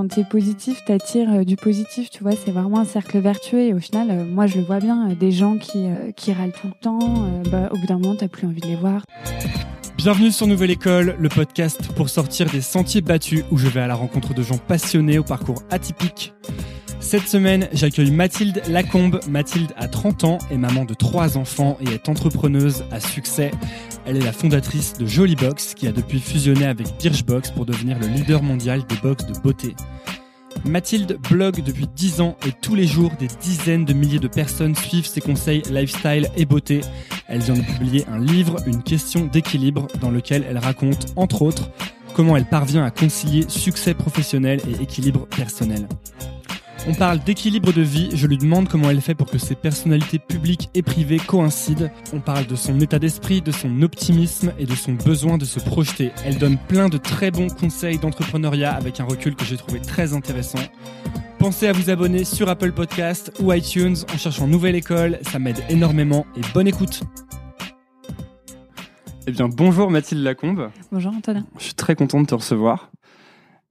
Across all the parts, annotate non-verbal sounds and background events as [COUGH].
quand tu es positif, t'attires euh, du positif, tu vois, c'est vraiment un cercle vertueux et au final, euh, moi je le vois bien, euh, des gens qui, qui râlent tout le temps, bah, au bout d'un moment, t'as plus envie de les voir. Bienvenue sur Nouvelle École, le podcast pour sortir des sentiers battus où je vais à la rencontre de gens passionnés au parcours atypique. Cette semaine, j'accueille Mathilde Lacombe. Mathilde a 30 ans, est maman de trois enfants et est entrepreneuse à succès. Elle est la fondatrice de Jolie Box qui a depuis fusionné avec Birchbox pour devenir le leader mondial des box de beauté. Mathilde blogue depuis 10 ans et tous les jours, des dizaines de milliers de personnes suivent ses conseils lifestyle et beauté. Elle vient de publier un livre, Une question d'équilibre, dans lequel elle raconte, entre autres, comment elle parvient à concilier succès professionnel et équilibre personnel. On parle d'équilibre de vie, je lui demande comment elle fait pour que ses personnalités publiques et privées coïncident. On parle de son état d'esprit, de son optimisme et de son besoin de se projeter. Elle donne plein de très bons conseils d'entrepreneuriat avec un recul que j'ai trouvé très intéressant. Pensez à vous abonner sur Apple Podcast ou iTunes en cherchant Nouvelle École, ça m'aide énormément et bonne écoute. Eh bien bonjour Mathilde Lacombe, Bonjour Antonin. je suis très content de te recevoir.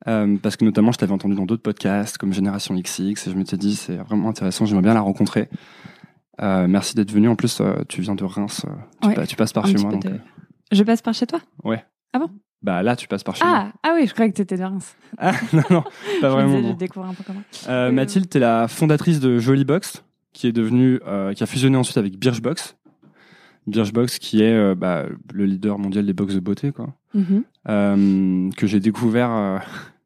Euh, parce que notamment, je t'avais entendu dans d'autres podcasts comme Génération XX et je m'étais dit c'est vraiment intéressant, j'aimerais bien la rencontrer. Euh, merci d'être venu. En plus, euh, tu viens de Reims, tu, Ouais, pa- tu passes par chez moi. peu Donc, de- Je passe par chez toi? Ouais. Ah bon? Bah là, tu passes par chez moi. ah, ah oui, je croyais que t'étais de Reims. [LAUGHS] Ah, non, non, [LAUGHS] pas Je vraiment. disais. Je découvre un peu comment. Mathilde, tu es la fondatrice de Jolie Box, qui est devenue, qui a fusionné ensuite avec Birchbox. Birchbox, qui est bah, le leader mondial des box de beauté, quoi. Mhm. Euh, que j'ai découvert,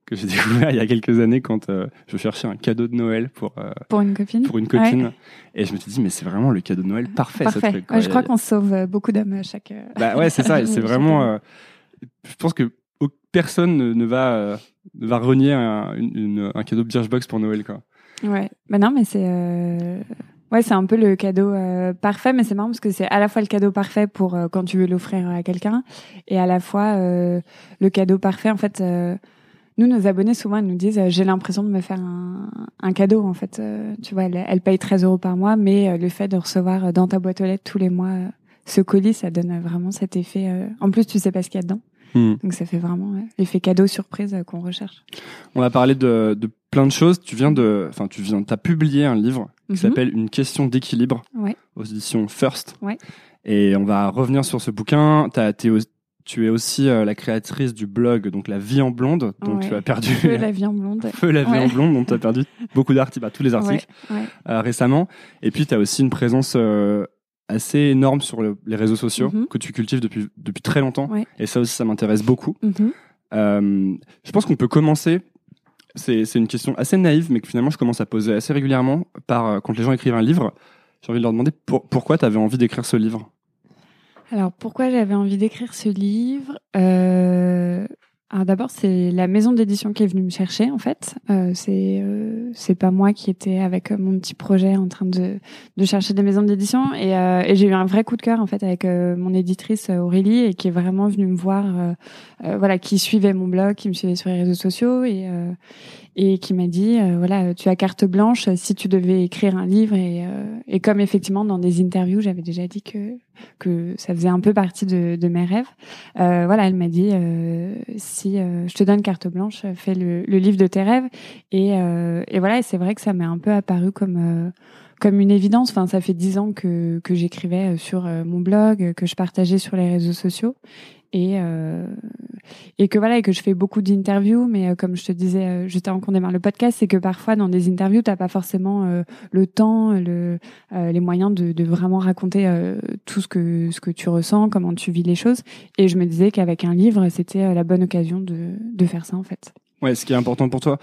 que j'ai [LAUGHS] découvert il y a quelques années quand euh, je cherchais un cadeau de Noël pour euh, Pour une copine pour une copine. Et je me suis dit, mais c'est vraiment le cadeau de Noël parfait, Parfait. truc. quoi. Ouais, je crois qu'on sauve euh, beaucoup d'hommes à chaque. Bah ouais, c'est ça. [LAUGHS] C'est vraiment. euh, je pense que personne ne, ne va ne va renier un, une- une- un cadeau Birchbox pour Noël, quoi. Ouais. Bah non, mais c'est ouais, c'est un peu le cadeau euh, parfait, mais c'est marrant parce que c'est à la fois le cadeau parfait pour euh, quand tu veux l'offrir à quelqu'un, et à la fois euh, le cadeau parfait. En fait, nous, nos abonnés souvent ils nous disent euh, j'ai l'impression de me faire un, un cadeau. En fait, Euh, tu vois, elle, elle paye 13 euros par mois, mais euh, le fait de recevoir dans ta boîte aux lettres tous les mois ce colis, ça donne vraiment cet effet. En plus, tu sais pas ce qu'il y a dedans, Hmm. donc ça fait vraiment ouais, l'effet cadeau surprise qu'on recherche. On a parlé de, de plein de choses. Tu viens de, enfin, tu viens, t'as publié un livre qui Mhm. s'appelle Une question d'équilibre Ouais. aux éditions First. Ouais. Et on va revenir sur ce bouquin. T'as, t'es tu es aussi euh, la créatrice du blog, donc La Vie en blonde, dont Ouais. tu as perdu Feu [LAUGHS] la vie en blonde. Feu la vie Ouais. en blonde, dont tu as perdu beaucoup d'articles, bah, tous les articles Ouais, euh, récemment. Et puis, tu as aussi une présence euh, assez énorme sur le- les réseaux sociaux Mhm. que tu cultives depuis, depuis très longtemps. Et ça aussi, ça m'intéresse beaucoup. Mhm. Euh, je pense qu'on peut commencer. C'est une question assez naïve, mais que finalement, je commence à poser assez régulièrement par, quand les gens écrivent un livre. J'ai envie de leur demander pour- pourquoi tu avais envie d'écrire ce livre? Alors pourquoi j'avais envie d'écrire ce livre euh... Alors d'abord c'est la maison d'édition qui est venue me chercher en fait. Euh, c'est euh, c'est pas moi qui étais avec mon petit projet en train de, de chercher des maisons d'édition et, et j'ai eu un vrai coup de cœur en fait avec mon éditrice Aurélie et qui est vraiment venue me voir, voilà, qui suivait mon blog, qui me suivait sur les réseaux sociaux et et qui m'a dit euh, voilà tu as carte blanche si tu devais écrire un livre et euh, et comme effectivement dans des interviews j'avais déjà dit que que ça faisait un peu partie de, de mes rêves. Euh, voilà, elle m'a dit euh, si euh, je te donne carte blanche, fais le, le livre de tes rêves. Et, euh, et voilà, et c'est vrai que ça m'est un peu apparu comme comme une évidence. Enfin, ça fait dix ans que que j'écrivais sur mon blog, que je partageais sur les réseaux sociaux. Et, euh, et que voilà et que je fais beaucoup d'interviews mais euh, comme je te disais euh, juste avant qu'on démarre le podcast c'est que parfois dans des interviews t'as pas forcément euh, le temps le les moyens de, vraiment raconter tout ce que ce que tu ressens comment tu vis les choses et je me disais qu'avec un livre c'était la bonne occasion de de faire ça en fait Ouais, ce qui est important pour toi.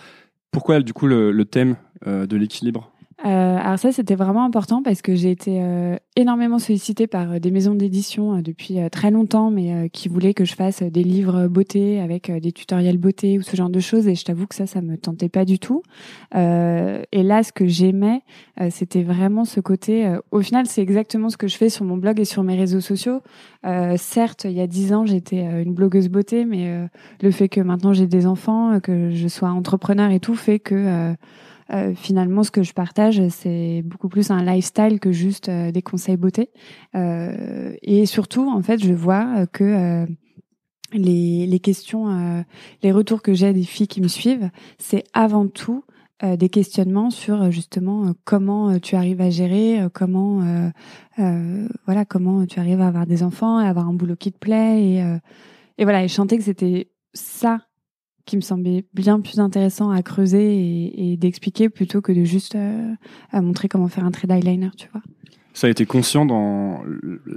Pourquoi, du coup, le, thème de l'équilibre? Euh, alors ça, c'était vraiment important parce que j'ai été euh, énormément sollicitée par euh, des maisons d'édition euh, depuis euh, très longtemps, mais euh, qui voulaient que je fasse des livres beauté avec des tutoriels beauté ou ce genre de choses. Et je t'avoue que ça, ça me tentait pas du tout. Et là, ce que j'aimais, c'était vraiment ce côté. au final, c'est exactement ce que je fais sur mon blog et sur mes réseaux sociaux. Certes, il y a dix ans, j'étais une blogueuse beauté, mais le fait que maintenant j'ai des enfants, que je sois entrepreneur et tout, fait que euh, finalement, ce que je partage, c'est beaucoup plus un lifestyle que juste euh, des conseils beauté. Euh, et surtout, en fait, je vois euh, que les, les questions, les retours que j'ai des filles qui me suivent, c'est avant tout des questionnements sur justement comment tu arrives à gérer, comment voilà comment tu arrives à avoir des enfants, à avoir un boulot qui te plaît et et voilà et sentais que c'était ça qui me semblait bien plus intéressant à creuser et, et d'expliquer plutôt que de juste euh, à montrer comment faire un trade eyeliner, tu vois. Ça a été conscient dans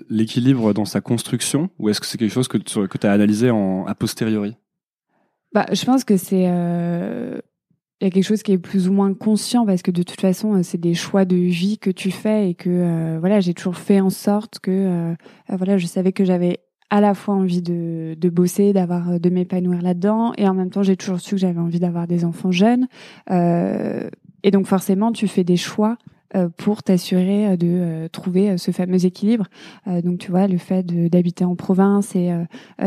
l'équilibre dans sa construction ou est-ce que c'est quelque chose que tu que as analysé en, a posteriori? Bah, Je pense que c'est... Euh, il y a quelque chose qui est plus ou moins conscient parce que de toute façon, c'est des choix de vie que tu fais et que euh, voilà, j'ai toujours fait en sorte que voilà, je savais que j'avais à la fois envie de, de bosser, d'avoir, euh, de m'épanouir là-dedans, et en même temps, j'ai toujours su que j'avais envie d'avoir des enfants jeunes. Euh, et donc, forcément, tu fais des choix euh, pour t'assurer de trouver ce fameux équilibre. donc, tu vois, le fait d'habiter en province et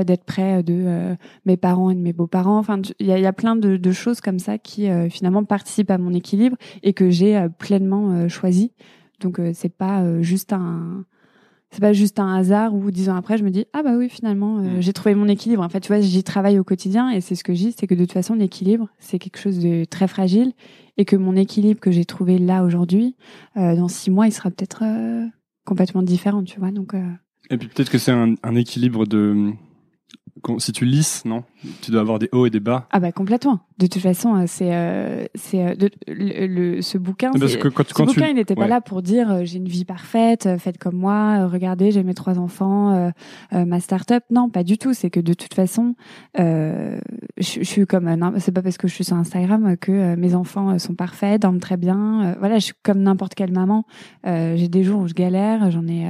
d'être près de mes parents et de mes beaux-parents. Enfin, il y a, y a, plein de, de, choses comme ça qui finalement participent à mon équilibre et que j'ai pleinement choisi. Donc, c'est pas juste un c'est pas juste un hasard où dix ans après je me dis ah bah oui finalement euh, mm. j'ai trouvé mon équilibre en fait tu vois j'y travaille au quotidien et c'est ce que je dis c'est que de toute façon l'équilibre c'est quelque chose de très fragile et que mon équilibre que j'ai trouvé là aujourd'hui euh, dans six mois il sera peut-être euh, complètement différent tu vois donc et puis peut-être que c'est un, un, équilibre de si tu lisses, non? Tu dois avoir des hauts et des bas. Ah bah complètement. De toute façon, euh, c'est euh, c'est euh, le, ce bouquin. Parce que quand, ce bouquin, il n'était pas là pour dire j'ai une vie parfaite, faites comme moi, regardez, j'ai mes trois enfants, ma start-up. Non, pas du tout. C'est que de toute façon, je, je, suis comme c'est pas parce que je suis sur Instagram que mes enfants sont parfaits, dorment très bien. voilà, je suis comme n'importe quelle maman. j'ai des jours où je galère, j'en ai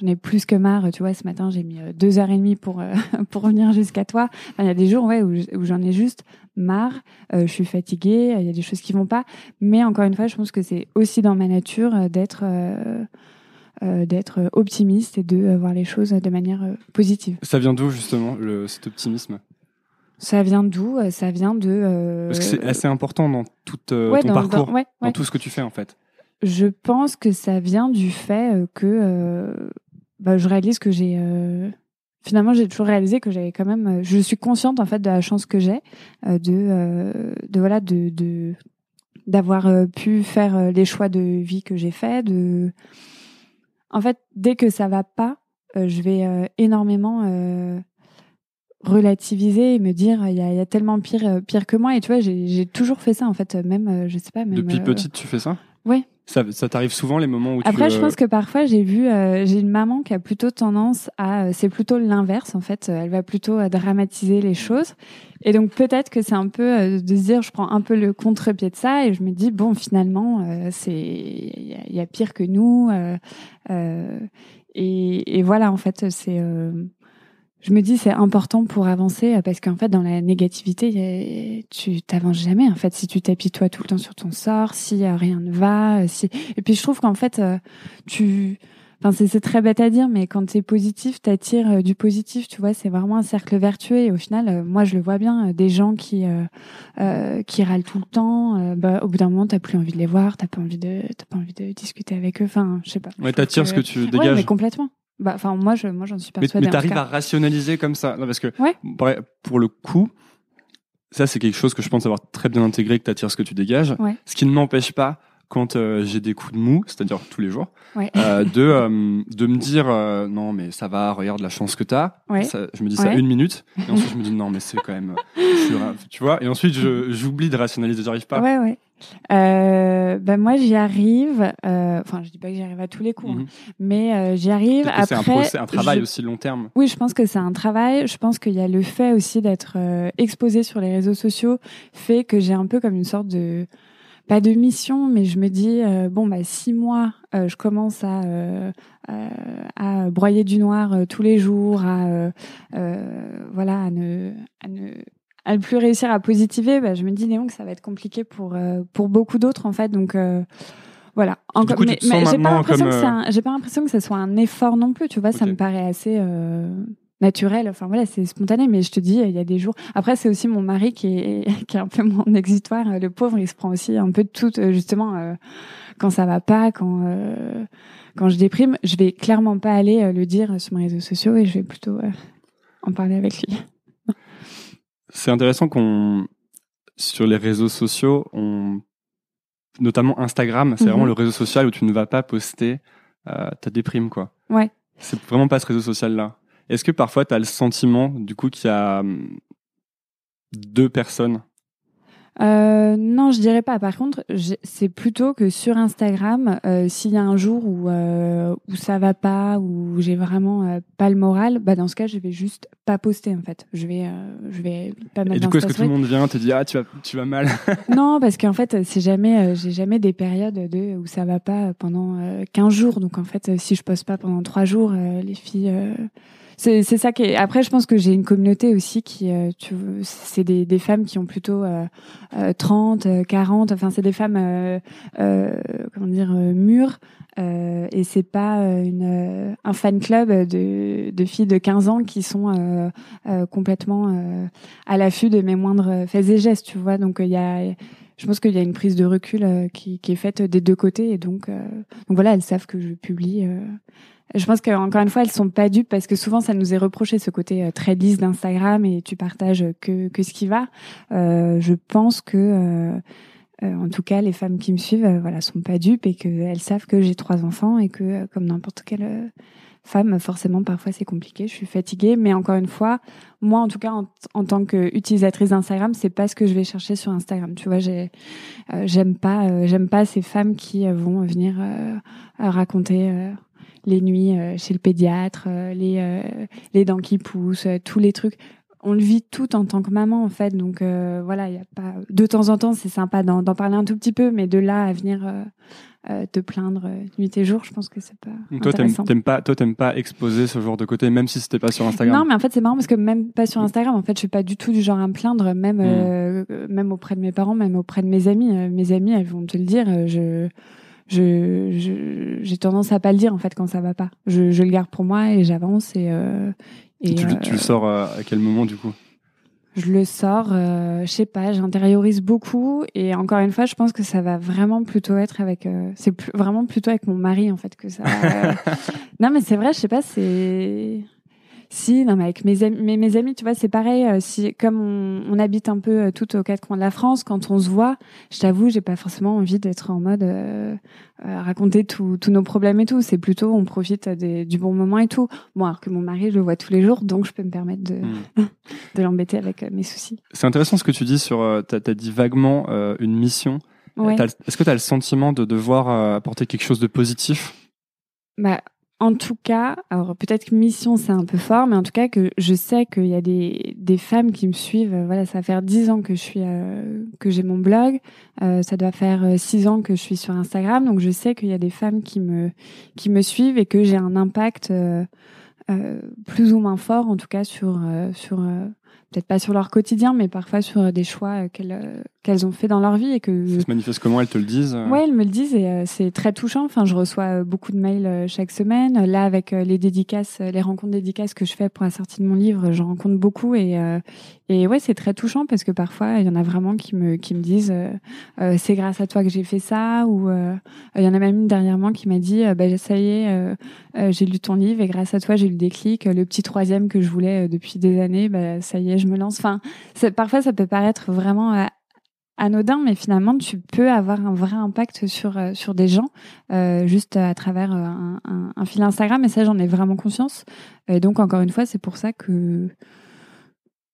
j'en ai plus que marre. Tu vois, ce matin, j'ai mis deux heures et demie pour [LAUGHS] pour venir jusqu'à toi. il y a des jours ouais, où, j'en ai juste marre, euh, je suis fatiguée, il y a des choses qui vont pas. Mais encore une fois, je pense que c'est aussi dans ma nature euh, d'être euh, d'être optimiste et de voir les choses de manière positive. Ça vient d'où justement le, cet optimisme? Ça vient d'où? Ça vient de. Parce que c'est assez important dans tout ton parcours, dans, tout ce que tu fais en fait. Je pense que ça vient du fait que bah, je réalise que j'ai finalement, j'ai toujours réalisé que j'avais quand même. Euh, je suis consciente en fait de la chance que j'ai euh, de, euh, de voilà de d'avoir pu faire les choix de vie que j'ai fait. De, en fait, dès que ça va pas, je vais énormément relativiser et me dire il y a, y a, tellement pire pire que moi et tu vois j'ai toujours fait ça en fait même je sais pas même depuis petite tu fais ça? Ouais ça, ça t'arrive souvent les moments où Après, tu, je pense que parfois j'ai vu, euh, j'ai une maman qui a plutôt tendance à, euh, c'est plutôt l'inverse en fait. Elle va plutôt euh, dramatiser les choses. Et donc peut-être que c'est un peu de se dire, je prends un peu le contre-pied de ça et je me dis bon, finalement, c'est, il y, a pire que nous. Et, et, voilà, en fait, c'est je me dis c'est important pour avancer euh, parce qu'en fait dans la négativité tu t'avances jamais en fait. Si tu toi tout le temps sur ton sort si euh, rien ne va euh, si. Et puis je trouve qu'en fait tu enfin c'est très bête à dire mais quand tu es positif t'attires du positif tu vois c'est vraiment un cercle vertueux. Et au final moi je le vois bien des gens qui euh, qui râlent tout le temps bah, au bout d'un moment t'as plus envie de les voir t'as pas envie de t'as pas envie de discuter avec eux enfin je sais pas. Ouais t'attires ce que tu dégages ouais, mais complètement bah, enfin, moi, je, moi, j'en suis persuadée. Mais, mais t'arrives à rationaliser comme ça, non, parce que pour le coup, ça, c'est quelque chose que je pense avoir très bien intégré, que t'attires ce que tu dégages. Ce qui ne m'empêche pas, quand euh, j'ai des coups de mou, c'est-à-dire tous les jours, euh, de euh, de me dire non mais ça va, regarde la chance que t'as. Ça, je me dis ça une minute et ensuite je me dis non mais c'est quand même, tu vois. Et ensuite j'oublie de rationaliser, j'arrive pas. Ouais ouais. Ben moi j'y arrive. Enfin, je dis pas que j'y arrive à tous les coups, hein, mhm. mais euh, j'y arrive. Après, c'est un, un, travail aussi long terme. Oui, je pense que c'est un travail. Je pense qu'il y a le fait aussi d'être exposé sur les réseaux sociaux fait que j'ai un peu comme une sorte de pas de mission, mais je me dis bon bah six mois, je commence à à broyer du noir tous les jours, à voilà, à ne, à ne à ne plus réussir à positiver, bah, je me dis Néon que ça va être compliqué pour euh, pour beaucoup d'autres en fait. Donc euh, voilà. Encore, mais, mais j'ai pas l'impression que euh, j'ai pas l'impression que ce soit un effort non plus. Tu vois, ça me paraît assez naturel. Enfin voilà, c'est spontané. Mais je te dis, il y a des jours. Après, c'est aussi mon mari qui est [LAUGHS] qui est un peu mon exitoire. Le pauvre, il se prend aussi un peu de tout justement quand ça va pas, quand quand je déprime. Je vais clairement pas aller le dire sur mes réseaux sociaux et je vais plutôt en parler avec lui. C'est intéressant qu'on sur les réseaux sociaux, on notamment Instagram, c'est vraiment Mhm. le réseau social où tu ne vas pas poster euh, ta déprime quoi. Ouais. C'est vraiment pas ce réseau social là. Est-ce que parfois tu as le sentiment du coup qu'il y a hum, deux personnes? Euh, non, je dirais pas. Par contre, c'est plutôt que sur Instagram, euh, s'il y a un jour où euh, où ça va pas, où j'ai vraiment pas le moral, bah dans ce cas, je vais juste pas poster en fait. Je vais je vais pas mettre Et du coup, est-ce que tout le monde vient te dit ah tu vas tu vas mal? [LAUGHS] Non, parce qu'en fait, c'est jamais, j'ai jamais des périodes de où ça va pas pendant euh, 15 jours. Donc en fait, si je poste pas pendant 3 jours, les filles, c'est ça qui est. Après, je pense que j'ai une communauté aussi qui, euh, tu, c'est des, des femmes qui ont plutôt euh, euh, 30, euh, 40. Enfin, c'est des femmes, euh, euh, comment dire, euh, mûres. Euh, et c'est pas euh, une, euh, un fan club de, de filles de 15 ans qui sont euh, euh, complètement euh, à l'affût de mes moindres faits et gestes, tu vois. Donc il y a, je pense qu'il y a une prise de recul euh, qui, qui est faite des deux côtés et donc, euh, donc voilà, elles savent que je publie. euh. Je pense qu'encore une fois, elles sont pas dupes parce que souvent ça nous est reproché ce côté euh, très lisse d'Instagram et tu partages que que ce qui va. Euh, je pense que en tout cas, les femmes qui me suivent, voilà, sont pas dupes et qu'elles savent que j'ai trois enfants et que, comme n'importe quelle femme, forcément, parfois c'est compliqué. Je suis fatiguée, mais encore une fois, moi, en tout cas, en, en tant qu'utilisatrice d'Instagram, c'est pas ce que je vais chercher sur Instagram. Tu vois, euh, j'aime pas, euh, j'aime pas ces femmes qui euh, vont venir raconter. les nuits chez le pédiatre, les les dents qui poussent, tous les trucs on le vit tout en tant que maman en fait donc euh, voilà il y a pas de temps en temps c'est sympa d'en d'en parler un tout petit peu mais de là à venir euh, euh, te plaindre nuit et jour je pense que c'est pas Donc toi t'aimes pas toi t'aimes pas exposer ce genre de côté même si c'était pas sur Instagram? non mais en fait c'est marrant parce que même pas sur Instagram en fait je suis pas du tout du genre à me plaindre même Mm. euh, même auprès de mes parents même auprès de mes amis mes amis elles vont te le dire je je je- j'ai tendance à pas le dire en fait quand ça va pas je, je le garde pour moi et j'avance et euh, et tu, le- euh, tu le sors à quel moment du coup? Je le sors, euh, je sais pas, j'intériorise beaucoup et encore une fois, je pense que ça va vraiment plutôt être avec, euh, c'est plus, vraiment plutôt avec mon mari en fait que ça. euh, [LAUGHS] non mais c'est vrai, je sais pas, c'est si non mais avec mes amis, mes, mes amis, tu vois, c'est pareil. euh, si comme on, on habite un peu euh, tout aux quatre coins de la France, quand on se voit, je t'avoue, j'ai pas forcément envie d'être en mode euh, euh, raconter tous nos problèmes et tout. C'est plutôt on profite des, du bon moment et tout. Bon, alors que mon mari, je le vois tous les jours, donc je peux me permettre de, Mm. [LAUGHS] de l'embêter avec mes soucis. C'est intéressant ce que tu dis sur t'as as dit vaguement euh, une mission. Ouais. Est-ce que tu as le sentiment de devoir apporter quelque chose de positif? Bah, en tout cas, alors peut-être que mission c'est un peu fort, mais en tout cas que je sais qu'il y a des, des femmes qui me suivent. euh, Voilà, ça va faire dix ans que je suis euh, que j'ai mon blog, euh, ça doit faire euh, six ans que je suis sur Instagram, donc je sais qu'il y a des femmes qui me qui me suivent et que j'ai un impact euh, euh, plus ou moins fort, en tout cas sur sur peut-être pas sur leur quotidien, mais parfois sur des choix qu'elles qu'elles ont fait dans leur vie et que Ça se manifeste comment Elles te le disent euh Ouais, elles me le disent et euh, c'est très touchant. Enfin, je reçois euh, beaucoup de mails euh, chaque semaine. Là, avec euh, les dédicaces, les rencontres dédicaces que je fais pour la sortie de mon livre, j'en rencontre beaucoup et euh, et ouais, c'est très touchant parce que parfois il y en a vraiment qui me qui me disent c'est grâce à toi que j'ai fait ça ou euh, il y en a même une dernièrement qui m'a dit bah ça y est, j'ai lu ton livre et grâce à toi j'ai eu le déclic. Le petit troisième que je voulais depuis des années, bah ça y est, je me lance. Enfin, parfois ça peut paraître vraiment anodin, mais finalement, tu peux avoir un vrai impact sur euh, sur des gens euh, juste à travers euh, un, fil Instagram. Et ça, j'en ai vraiment conscience. Et donc, encore une fois, c'est pour ça que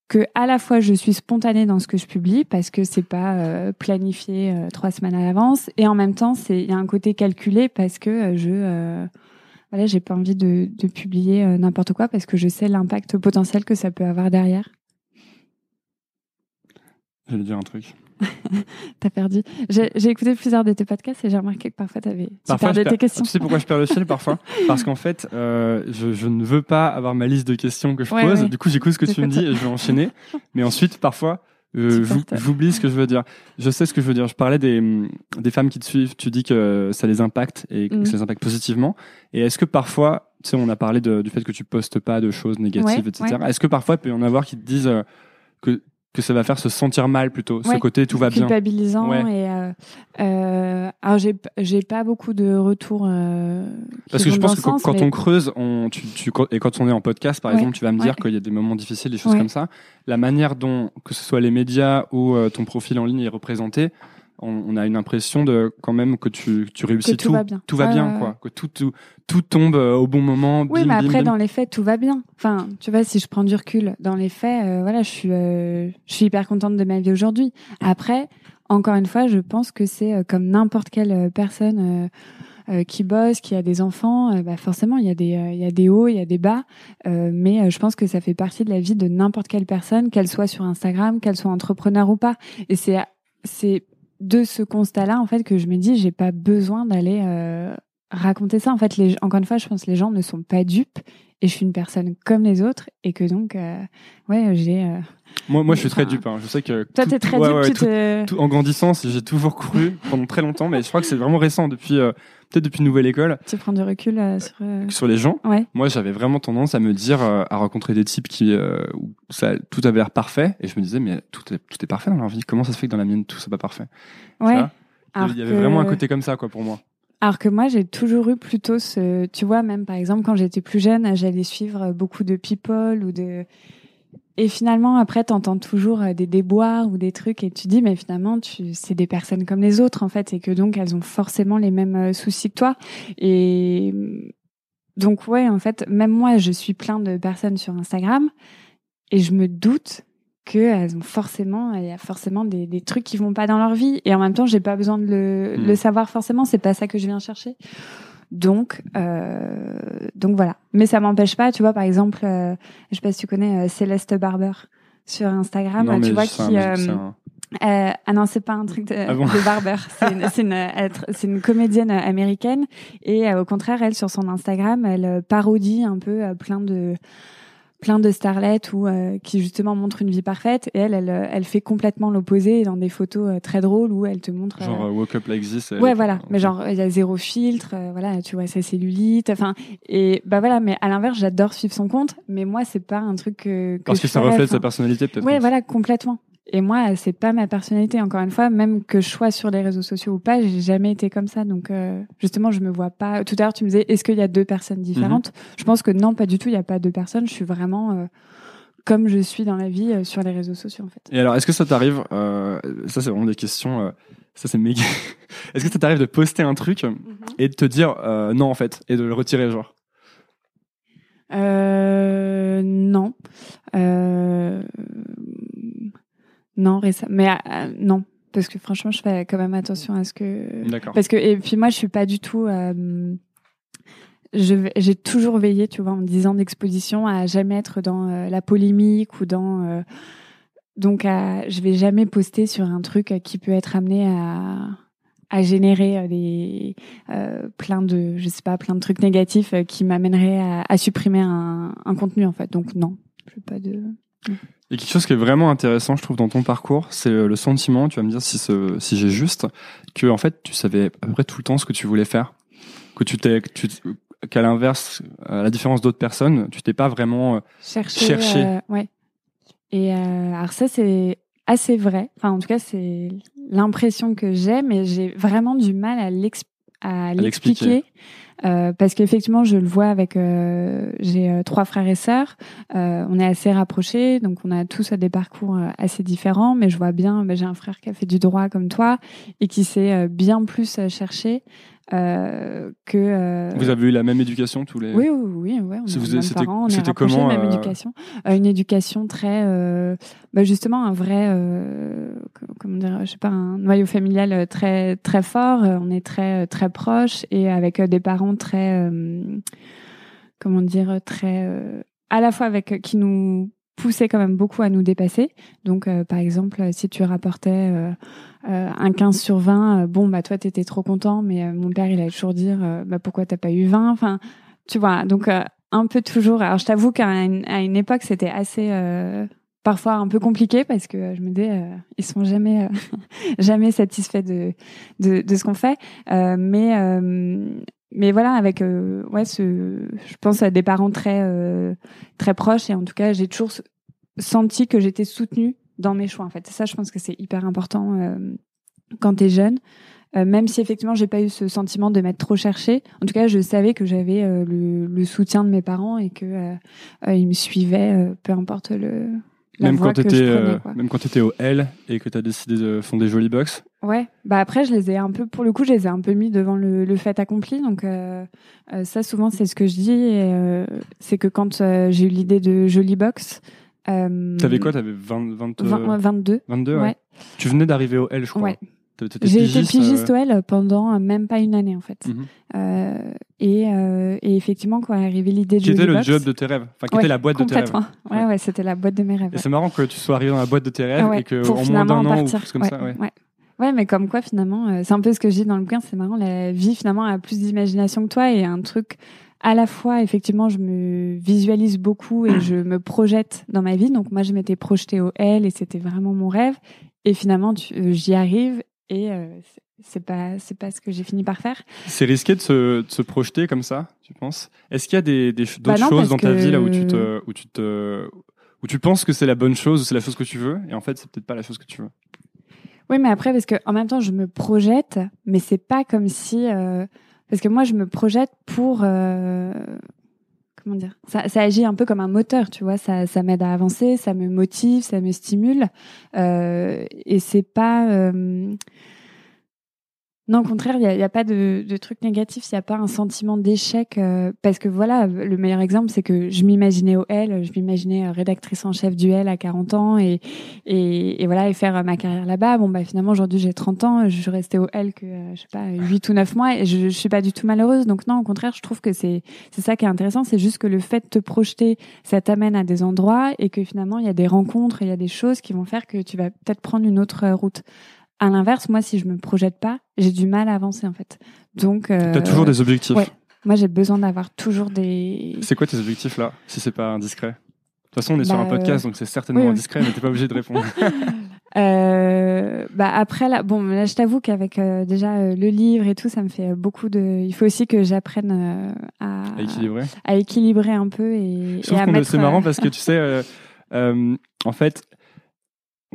que à la fois je suis spontanée dans ce que je publie parce que c'est pas planifié trois semaines à l'avance et en même temps c'est il y a un côté calculé parce que je voilà j'ai pas envie de, de publier n'importe quoi parce que je sais l'impact potentiel que ça peut avoir derrière J'allais dire un truc. [LAUGHS] T'as perdu. J'ai écouté plusieurs de tes podcasts et j'ai remarqué que parfois t'avais, tu Parfois, je perdais tes questions. Tu sais pourquoi je perds le fil parfois [LAUGHS] Parce qu'en fait, euh, je, je ne veux pas avoir ma liste de questions que je Ouais, pose. ouais. Du coup, j'écoute ce que tu me dis et je vais enchaîner. Mais ensuite, parfois, euh, Tu j'oublie ce que je veux dire. Je sais ce que je veux dire. Je parlais des, des femmes qui te suivent. Tu dis que ça les impacte et que Mhm. ça les impacte positivement. Et est-ce que parfois, tu sais, on a parlé de- du fait que tu postes pas de choses négatives, Ouais, etc. Est-ce que parfois, il peut y en avoir qui te disent euh, que que ça va faire se sentir mal plutôt. Ce côté tout va bien. culpabilisant Ouais. et euh, euh, alors j'ai j'ai pas beaucoup de retours euh, Parce que je pense que quand, sens, quand mais- on creuse, on, tu, tu, et quand on est en podcast, par Ouais, exemple, tu vas me dire qu'il y a des moments difficiles, des choses comme ça. La manière dont, que ce soit les médias ou ton profil en ligne est représenté, on, on a une impression de quand même que tu, tu réussis Que tout va bien. Tout va bien, quoi. Que tout, tout, tout tombe euh, au bon moment. Oui, mais après, bim. dans les faits, tout va bien. Enfin, tu vois, si je prends du recul, dans les faits, euh, voilà, je suis, euh, je suis hyper contente de ma vie aujourd'hui. Après, encore une fois, je pense que c'est comme n'importe quelle personne euh, qui bosse, qui a des enfants. euh, bah forcément, il y a des, euh, il y a des hauts, il y a des bas. Mais je pense que ça fait partie de la vie de n'importe quelle personne, qu'elle soit sur Instagram, qu'elle soit entrepreneur ou pas. Et c'est, c'est de ce constat-là, en fait, que je me dis, j'ai pas besoin d'aller euh, raconter ça. En fait, les, encore une fois, je pense que les gens ne sont pas dupes et je suis une personne comme les autres et que donc, euh, ouais, j'ai. euh, Moi, moi, je suis très dupe. hein. Je sais que. Toi, t'es très ouais, dupe, ouais, tu tout- te. tout- en grandissant, j'ai toujours cru pendant très longtemps, mais je crois que c'est vraiment récent depuis, euh, peut-être depuis Nouvelle École, Tu prends du recul euh, sur. euh, sur les gens. Ouais. Moi, j'avais vraiment tendance à me dire, euh, à rencontrer des types qui, euh, où ça, tout avait l'air parfait, et je me disais, mais tout est, tout est parfait dans leur vie. Comment ça se fait que dans la mienne, tout c'est pas parfait? Ouais. Il y avait que- vraiment un côté comme ça, quoi, pour moi. Alors que moi, j'ai toujours eu plutôt ce, tu vois, même par exemple quand j'étais plus jeune, j'allais suivre beaucoup de people ou de, et finalement après, t'entends toujours euh, des déboires ou des trucs et tu dis, mais finalement, tu, c'est des personnes comme les autres en fait, et que donc elles ont forcément les mêmes euh, soucis que toi. Et donc ouais, en fait, même moi, je suis plein de personnes sur Instagram et je me doute qu'elles ont forcément, il y a forcément des, des trucs qui vont pas dans leur vie. Et en même temps, j'ai pas besoin de le, Mm. le savoir forcément. C'est pas ça que je viens chercher. Donc, euh, donc voilà. Mais ça m'empêche pas, tu vois, par exemple, euh, je sais pas si tu connais euh, Céleste Barber sur Instagram, non, tu vois, qui, euh, un- euh, ah non, c'est pas un truc de, Ah bon de Barber. C'est une, c'est une, comédienne euh, américaine et euh, au contraire, elle sur son Instagram, elle euh, parodie un peu euh, plein de plein de starlettes ou euh, qui justement montrent une vie parfaite et elle, elle, euh, elle fait complètement l'opposé dans des photos euh, très drôles où elle te montre. genre euh, Woke Up Like This. Ouais, voilà. Mais genre, il y a zéro filtre, voilà, tu vois, sa cellulite, enfin, et bah voilà, mais à l'inverse, j'adore suivre son compte, mais moi, c'est pas un truc que. que Parce que ça reflète sa personnalité, peut-être. Ouais, voilà, complètement. Et moi, c'est pas ma personnalité, encore une fois, même que je sois sur les réseaux sociaux ou pas, j'ai jamais été comme ça. Donc, euh, justement, je me vois pas. Tout à l'heure, tu me disais, est-ce qu'il y a deux personnes différentes? Je pense que non, pas du tout, il y a pas deux personnes. Je suis vraiment euh, comme je suis dans la vie euh, sur les réseaux sociaux, en fait. Et alors, est-ce que ça t'arrive Ça, c'est vraiment des questions. ça, c'est méga. [LAUGHS] est-ce que ça t'arrive de poster un truc et de te dire non en fait et de le retirer genre? Euh, non. Euh, non, récemment. Mais euh, non. Parce que franchement, je fais quand même attention à ce que. D'accord. Parce que, et puis moi, je suis pas du tout. euh, je J'ai toujours veillé, tu vois, en 10 ans d'exposition, à jamais être dans euh, la polémique ou dans. donc, à, je vais jamais poster sur un truc qui peut être amené à à générer des euh, plein de je sais pas plein de trucs négatifs qui m'amèneraient à, à supprimer un, un contenu en fait donc non je veux pas de Et quelque chose qui est vraiment intéressant, je trouve, dans ton parcours, c'est le sentiment. Tu vas me dire si, ce- si j'ai juste que en fait, tu savais à peu près tout le temps ce que tu voulais faire, que tu t'es, qu'à l'inverse, à la différence d'autres personnes, tu t'es pas vraiment. euh, chercher Chercher. euh, ouais et euh, alors ça c'est assez vrai enfin en tout cas c'est l'impression que j'ai mais j'ai vraiment du mal à l'ex- à l'expliquer. Euh, parce qu'effectivement, je le vois avec. euh, j'ai euh, trois frères et sœurs. Euh, on est assez rapprochés, donc on a tous des parcours euh, assez différents. Mais je vois bien, bah, j'ai un frère qui a fait du droit comme toi et qui s'est bien plus cherché euh, que. euh, Vous avez eu la même éducation tous les. oui, oui, oui, ouais, on vous- parents, on c'était comment, même euh, éducation. Euh, une éducation très, euh, bah, justement, un vrai, euh, co- comment dire, je sais pas, un noyau familial très, très fort. On est très, très proches et avec des parents très, euh, comment dire, très, euh, à la fois avec qui nous poussaient quand même beaucoup à nous dépasser. Donc, euh, par exemple, euh, si tu rapportais euh, euh, un 15 sur 20, euh, bon, bah toi, t'étais trop content, mais mon père, il allait toujours dire, bah pourquoi t'as pas eu 20 Enfin, tu vois, donc un peu toujours. Alors, je t'avoue qu'à une, à une époque, c'était assez... parfois un peu compliqué parce que je me dis euh, ils sont jamais [LAUGHS] jamais satisfaits de de, de ce qu'on fait Euh, mais mais voilà avec euh, ouais je pense à des parents très euh, très proches et en tout cas j'ai toujours senti que j'étais soutenue dans mes choix en fait. Ça, je pense que c'est hyper important euh, quand tu es jeune. Euh, même si effectivement j'ai pas eu ce sentiment de m'être trop cherché, en tout cas je savais que j'avais le, le, soutien de mes parents et que ils me suivaient, peu importe le. La même, quand que étais, je prenais, quoi. même quand tu étais au L et que tu as décidé de fonder Jolly Box. Ouais, bah après je les ai un peu, pour le coup, je les ai un peu mis devant le, le fait accompli. Donc euh, euh, ça, souvent, c'est ce que je dis. euh, c'est que quand euh, j'ai eu l'idée de Jolly Box, euh, T'avais quoi? T'avais 20, 20, vingt- ouais, 22. 22 ouais. Ouais. Tu venais d'arriver au L, je crois. Ouais. J'ai été pigiste, euh, au L pendant même pas une année en fait. mhm. Euh, et, euh, et effectivement, quand est arrivée l'idée de Qui était le job de tes rêves? Enfin, qui Ouais, était la boîte de tes rêves. Ouais, ouais, c'était la boîte de mes rêves. Et ouais. c'est marrant que tu sois arrivé dans la boîte de tes rêves Ah ouais, et que pour en moins d'un an ou comme ouais, ça. Ouais. ouais. Ouais, mais comme quoi finalement, euh, c'est un peu ce que je dis dans le bouquin, c'est marrant, la vie finalement a plus d'imagination que toi et un truc à la fois effectivement je me visualise beaucoup et je me projette dans ma vie. Donc moi je m'étais projetée au L et c'était vraiment mon rêve et finalement euh, j'y arrive et euh, c'est- pas c'est pas ce que j'ai fini par faire. C'est risqué de se, de se projeter comme ça, tu penses? Est-ce qu'il y a des, Bah d'autres choses dans ta que- vie là où tu te, où tu te, où tu penses que c'est la bonne chose c'est la chose que tu veux? Et en fait c'est peut-être pas la chose que tu veux. Oui, mais après, parce que en même temps, je me projette, mais c'est pas comme si. euh, parce que moi, je me projette pour. euh, comment dire ça, ça agit un peu comme un moteur, tu vois. Ça, ça m'aide à avancer, ça me motive, ça me stimule. Euh, et c'est pas. Non, au contraire, il n'y a, pas de, de truc négatif, il n'y a pas un sentiment d'échec. euh, parce que voilà, le meilleur exemple, c'est que je m'imaginais au L, je m'imaginais euh, rédactrice en chef du L à 40 ans et, et, voilà, et faire euh, ma carrière là-bas. Bon, bah finalement, aujourd'hui, j'ai 30 ans, je suis restée au L que, euh, je sais pas, 8 ou 9 mois et je, je suis pas du tout malheureuse. Donc non, au contraire, je trouve que c'est ça qui est intéressant, c'est juste que le fait de te projeter, ça t'amène à des endroits et que finalement, il y a des rencontres, il y a des choses qui vont faire que tu vas peut-être prendre une autre route. À l'inverse, moi, si je me projette pas, j'ai du mal à avancer en fait. Donc, euh, T'as toujours des objectifs. ouais. moi, j'ai besoin d'avoir toujours des. C'est quoi tes objectifs là, si c'est pas indiscret? De toute façon, on est sur Bah, un podcast, donc c'est certainement oui, oui. indiscret, mais t'es pas obligé de répondre. [LAUGHS] [LAUGHS] Euh, bah après là, bon là je t'avoue qu'avec euh, déjà euh, le livre et tout, ça me fait euh, beaucoup de. Il faut aussi que j'apprenne euh, à, à équilibrer. à équilibrer un peu et, Je et trouve à qu'on- mettre. c'est marrant euh, parce que tu sais, euh, [LAUGHS] euh, en fait,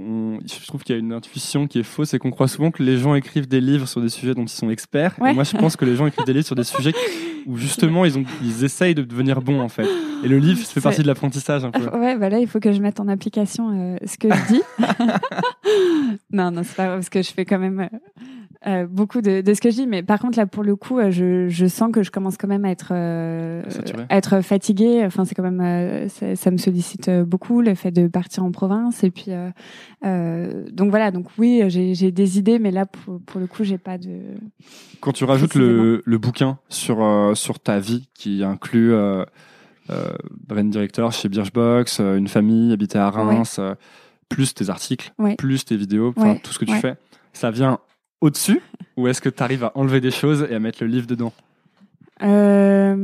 on- je trouve qu'il y a une intuition qui est fausse, c'est qu'on croit souvent que les gens écrivent des livres sur des sujets dont ils sont experts. Et Ouais. moi, je pense que les gens écrivent des livres sur des sujets où justement ils, ont, ils essayent de devenir bons en fait. Et le livre, fait partie de l'apprentissage un peu. [LAUGHS] Ouais, bah là, il faut que je mette en application euh, ce que je dis. [LAUGHS] non, non, c'est pas vrai, parce que je fais quand même euh, euh, beaucoup de, de ce que je dis. Mais par contre, là, pour le coup, euh, je, je sens que je commence quand même à être, euh, Saturée. à être fatiguée. Enfin, c'est quand même, euh, ça, ça me sollicite beaucoup, le fait de partir en province. Et puis, donc voilà, donc oui, j'ai des idées, mais là, pour, pour le coup, j'ai pas de. Quand tu rajoutes le, le bouquin sur, sur ta vie qui inclut euh, brand director chez Birchbox, une famille habitée à Reims, plus tes articles, Ouais. plus tes vidéos, Ouais, tout ce que tu fais, ça vient au-dessus [LAUGHS] ou est-ce que tu arrives à enlever des choses et à mettre le livre dedans Euh,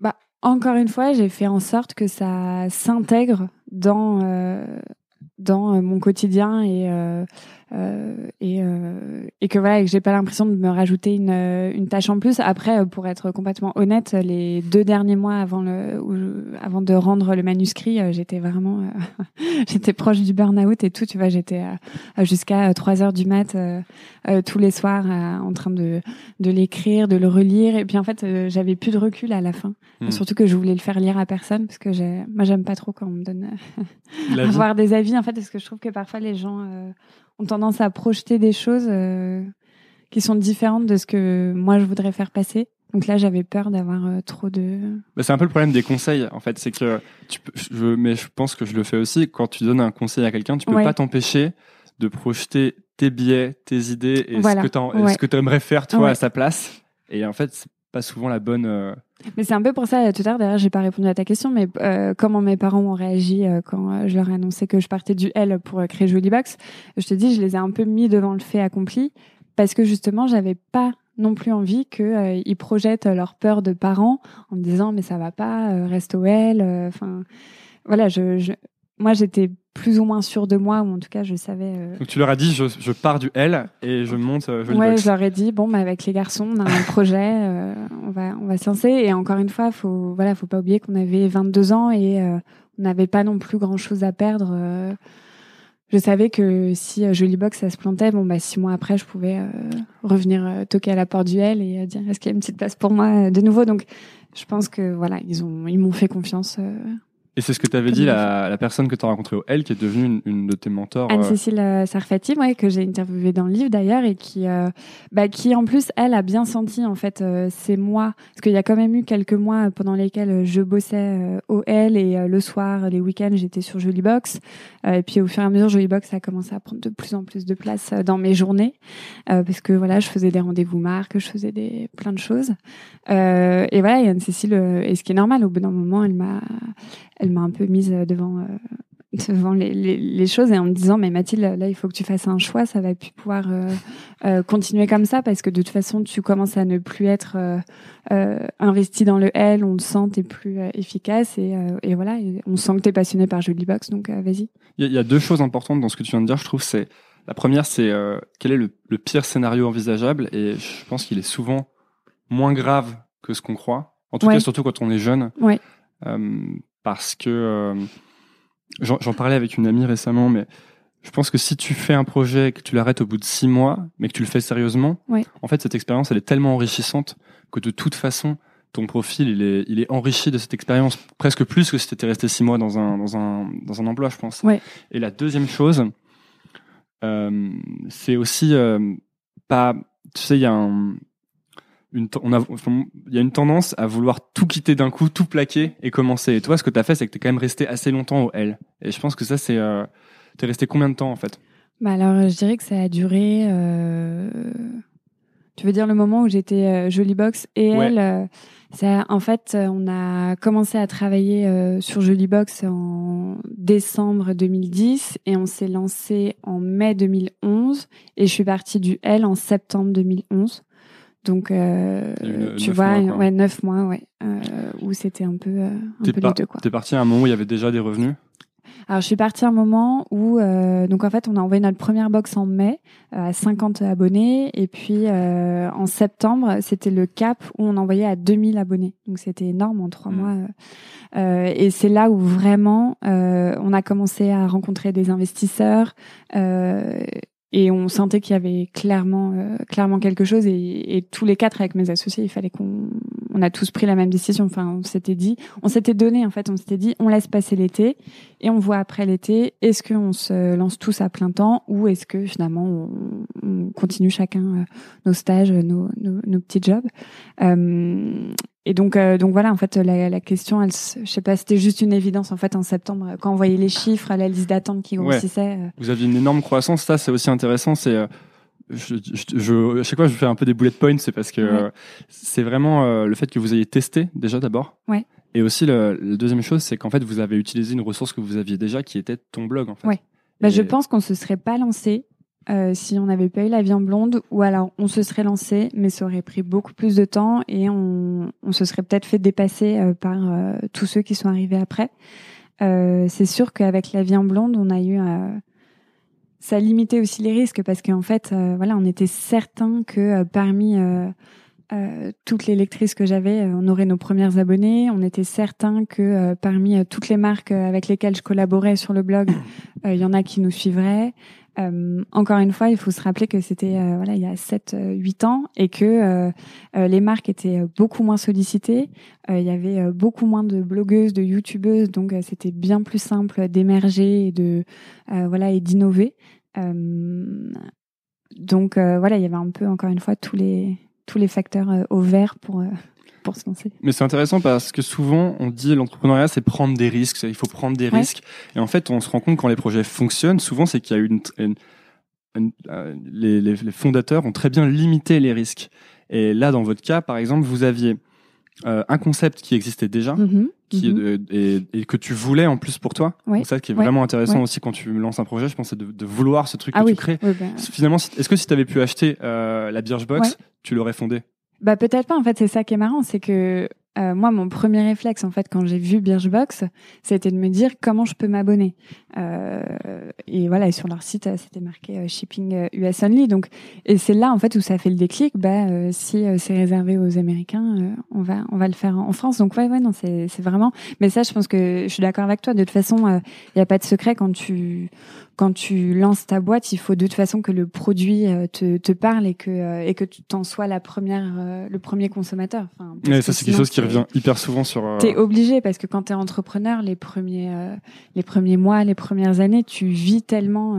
Bah, encore une fois, j'ai fait en sorte que ça s'intègre dans euh, dans euh, mon quotidien et et, euh, et que voilà et que j'ai pas l'impression de me rajouter une euh, une tâche en plus. Après, euh, pour être complètement honnête, les deux derniers mois avant le avant de rendre le manuscrit, euh, j'étais vraiment euh, [LAUGHS] j'étais proche du burn-out et tout. Tu vois, j'étais euh, jusqu'à 3 heures du mat euh, euh, tous les soirs euh, en train de de l'écrire, de le relire. Et puis en fait, euh, j'avais plus de recul à la fin. Hmm. Surtout que je voulais le faire lire à personne parce que j'ai, moi, j'aime pas trop quand on me donne [LAUGHS] euh, avoir des avis. En fait, parce que je trouve que parfois les gens euh, ont tendance à projeter des choses euh, qui sont différentes de ce que moi je voudrais faire passer. Donc là, j'avais peur d'avoir euh, trop de. Bah, c'est un peu le problème des conseils, en fait. C'est que tu peux, je, mais je pense que je le fais aussi. Quand tu donnes un conseil à quelqu'un, tu peux Ouais. pas t'empêcher de projeter tes biais, tes idées et Voilà. ce que tu Ouais. aimerais faire toi Ouais. à sa place. Et en fait, c'est pas souvent la bonne. euh, Mais c'est un peu pour ça, tout à l'heure, d'ailleurs, j'ai pas répondu à ta question, mais euh, comment mes parents ont réagi euh, quand euh, je leur ai annoncé que je partais du L pour créer Jolly Box. Je te dis, je les ai un peu mis devant le fait accompli parce que justement, j'avais pas non plus envie qu'ils projettent leur peur de parents en me disant mais ça va pas, reste au L. Enfin, voilà, je- moi j'étais plus ou moins sûre de moi, ou en tout cas je savais. euh, Donc tu leur as dit, je, je pars du L et je monte euh, Jolly Ouais, je leur ai dit bon, bah, avec les garçons, on a un [LAUGHS] projet, euh, on va on va se lancer. Et encore une fois, faut voilà, faut pas oublier qu'on avait 22 ans et euh, n'avait pas non plus grand chose à perdre. euh, je savais que si Jolie Box ça se plantait, bon bah six mois après, je pouvais euh, revenir euh, toquer à la porte du L et dire est-ce qu'il y a une petite place pour moi de nouveau? Donc je pense que voilà, ils ont ils m'ont fait confiance. Et c'est ce que tu avais dit, la, la personne que tu as rencontrée au L, qui est devenue une, une de tes mentors. euh, Anne-Cécile euh, Sarfati, ouais, que j'ai interviewée dans le livre d'ailleurs, et qui, euh, bah, qui en plus, elle a bien senti en fait euh, ces mois, parce qu'il y a quand même eu quelques mois pendant lesquels je bossais euh, au L et le soir, les week-ends, j'étais sur Jolie Box. Euh, et puis au fur et à mesure, Jolie Box a commencé à prendre de plus en plus de place dans mes journées, parce que voilà, je faisais des rendez-vous marques, je faisais des plein de choses. Et voilà, et Anne-Cécile, et ce qui est normal, au bout d'un moment, elle m'a, elle m'a un peu mise euh, devant. euh, [LAUGHS] devant les, les, les choses et en me disant mais Mathilde là il faut que tu fasses un choix ça va plus pouvoir euh, euh, continuer comme ça parce que de toute façon tu commences à ne plus être euh, investi dans le L on le sent t'es plus efficace et, et voilà et on sent que t'es passionné par Jolie Box donc vas-y Il y, a- deux choses importantes dans ce que tu viens de dire, je trouve. C'est la première, c'est quel est le, le pire scénario envisageable, et je pense qu'il est souvent moins grave que ce qu'on croit. En tout Ouais. cas, surtout quand on est jeune, Ouais. Parce que euh, j'en parlais avec une amie récemment, mais je pense que si tu fais un projet, que tu l'arrêtes au bout de six mois, mais que tu le fais sérieusement, Ouais. en fait, cette expérience, elle est tellement enrichissante que de toute façon, ton profil, il est, il est enrichi de cette expérience presque plus que si tu étais resté six mois dans un, dans un, dans un emploi, je pense. Ouais. Et la deuxième chose, euh, c'est aussi euh, pas, tu sais, il y a un, une, on a, enfin, il y a une tendance à vouloir tout quitter d'un coup, tout plaquer et commencer. Et toi, ce que tu as fait, c'est que tu es quand même resté assez longtemps au L. Et je pense que ça, c'est, euh, t'es resté combien de temps en fait? Bah alors je dirais que ça a duré euh... tu veux dire le moment où j'étais euh, Jolie Box et Ouais. elle euh, ça en fait euh, on a commencé à travailler euh, sur Jolie Box en décembre 2010 et on s'est lancé en mai 2011 et je suis partie du L en septembre 2011 donc euh, tu vois mois, ouais neuf mois ouais euh, où c'était un peu euh, un T'es peu par- les deux quoi T'es parti à un moment où il y avait déjà des revenus? Alors, je suis partie à un moment où, donc en fait, on a envoyé notre première box en mai à 50 abonnés, et puis en septembre, c'était le cap où on envoyait à 2000 abonnés. Donc, c'était énorme en trois Mm. mois. et c'est là où vraiment, on a commencé à rencontrer des investisseurs. Et on sentait qu'il y avait clairement, euh, clairement quelque chose. Et, et tous les quatre avec mes associés, il fallait qu'on, on a tous pris la même décision. Enfin, on s'était dit, on s'était donné en fait, on s'était dit, on laisse passer l'été et on voit après l'été, est-ce qu'on se lance tous à plein temps ou est-ce que finalement on, on continue chacun euh, nos stages, nos, nos, nos petits jobs? Euh, et donc, euh, donc voilà, en fait, la, la question, elle, je sais pas, c'était juste une évidence en fait en septembre quand on voyait les chiffres, la liste d'attente qui grossissait. euh, Vous aviez une énorme croissance. Ça, c'est aussi intéressant. C'est euh, je, je, je, à chaque fois, je fais un peu des bullet points. C'est parce que Ouais. euh, c'est vraiment euh, le fait que vous ayez testé déjà d'abord. Ouais. Et aussi, le, la deuxième chose, c'est qu'en fait, vous avez utilisé une ressource que vous aviez déjà, qui était ton blog, en fait. Ouais. Bah, Et- Je pense qu'on se serait pas lancé euh, si on n'avait pas eu la en blonde, ou alors on se serait lancé, mais ça aurait pris beaucoup plus de temps et on, on se serait peut-être fait dépasser euh, par euh, tous ceux qui sont arrivés après. Euh, c'est sûr qu'avec la en blonde, on a eu euh, ça limitait aussi les risques parce qu'en fait, voilà, on était certain que parmi toutes les lectrices que j'avais, on aurait nos premières abonnées. On était certain que parmi toutes les marques avec lesquelles je collaborais sur le blog, il y en a qui nous suivraient. Euh, encore une fois, il faut se rappeler que c'était euh, voilà il y a 7 euh, 8 ans et que euh, euh, les marques étaient euh, beaucoup moins sollicitées, Euh, il y avait euh, beaucoup moins de blogueuses, de youtubeuses, donc euh, c'était bien plus simple d'émerger et de euh, voilà et d'innover. Euh, donc euh, voilà, il y avait un peu encore une fois tous les tous les facteurs euh, au vert pour euh, pour se lancer. Mais c'est intéressant parce que souvent, on dit l'entrepreneuriat, c'est prendre des risques. c'est- Il faut prendre des Ouais. risques. Et en fait, on se rend compte quand les projets fonctionnent, souvent, c'est qu'il y a une, une- une- euh, les, les- les fondateurs ont très bien limité les risques. Et là, dans votre cas, par exemple, vous aviez euh, un concept qui existait déjà. Mhm, Qui, mhm. euh, et, et que tu voulais en plus pour toi. Ouais. Donc ça qui est Ouais. vraiment intéressant Ouais. aussi quand tu lances un projet, je pense, c'est de, de vouloir ce truc Ah que oui. tu crées. oui, bah, Finalement, est-ce que si tu avais pu acheter euh, la Birchbox, tu l'aurais fondée? Bah peut-être pas. En fait, c'est ça qui est marrant, c'est que euh, moi, mon premier réflexe, en fait, quand j'ai vu Birchbox, c'était de me dire comment je peux m'abonner. Euh, et voilà, et sur leur site, c'était marqué shipping US only. Donc, et c'est là, en fait, où ça fait le déclic. Bah, si c'est réservé aux Américains, on va, on va le faire en France. Donc, ouais, ouais, non, c'est, c'est vraiment. Mais ça, je pense que je suis d'accord avec toi. De toute façon, il n'y a pas de secret quand tu quand tu lances ta boîte, il faut de toute façon que le produit euh, te, te parle et que euh, et que tu t'en sois la première, euh, le premier consommateur. Enfin, ça c'est quelque chose qui revient hyper souvent sur. Euh... T'es obligé parce que quand t'es entrepreneur, les premiers les premiers mois, les premières années, tu vis tellement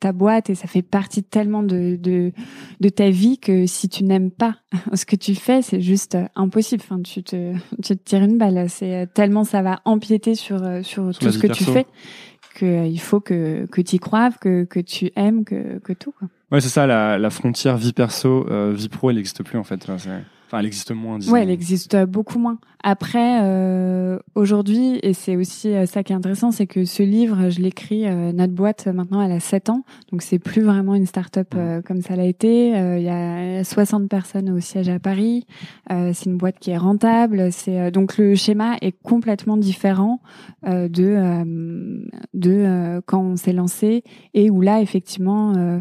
ta boîte et ça fait partie tellement de de, de ta vie que si tu n'aimes pas [LAUGHS] ce que tu fais, c'est juste impossible. Enfin, tu te tu te tires une balle. C'est tellement ça va empiéter sur sur, tout ce que tu fais qu'il euh, faut que, que tu y croives, que, que tu aimes, que, que tout. Quoi. Ouais, c'est ça, la, la frontière vie perso, euh, vie pro, elle n'existe plus en fait. Enfin, elle existe moins. Disons. Ouais, elle existe beaucoup moins. Après, euh, aujourd'hui, et c'est aussi euh, ça qui est intéressant, c'est que ce livre, je l'écris, euh, notre boîte maintenant, elle a 7 ans, donc c'est plus vraiment une start-up euh, comme ça l'a été. Il y a 60 personnes au siège à Paris. c'est une boîte qui est rentable. C'est donc le schéma est complètement différent de de quand on s'est lancé et où là, effectivement,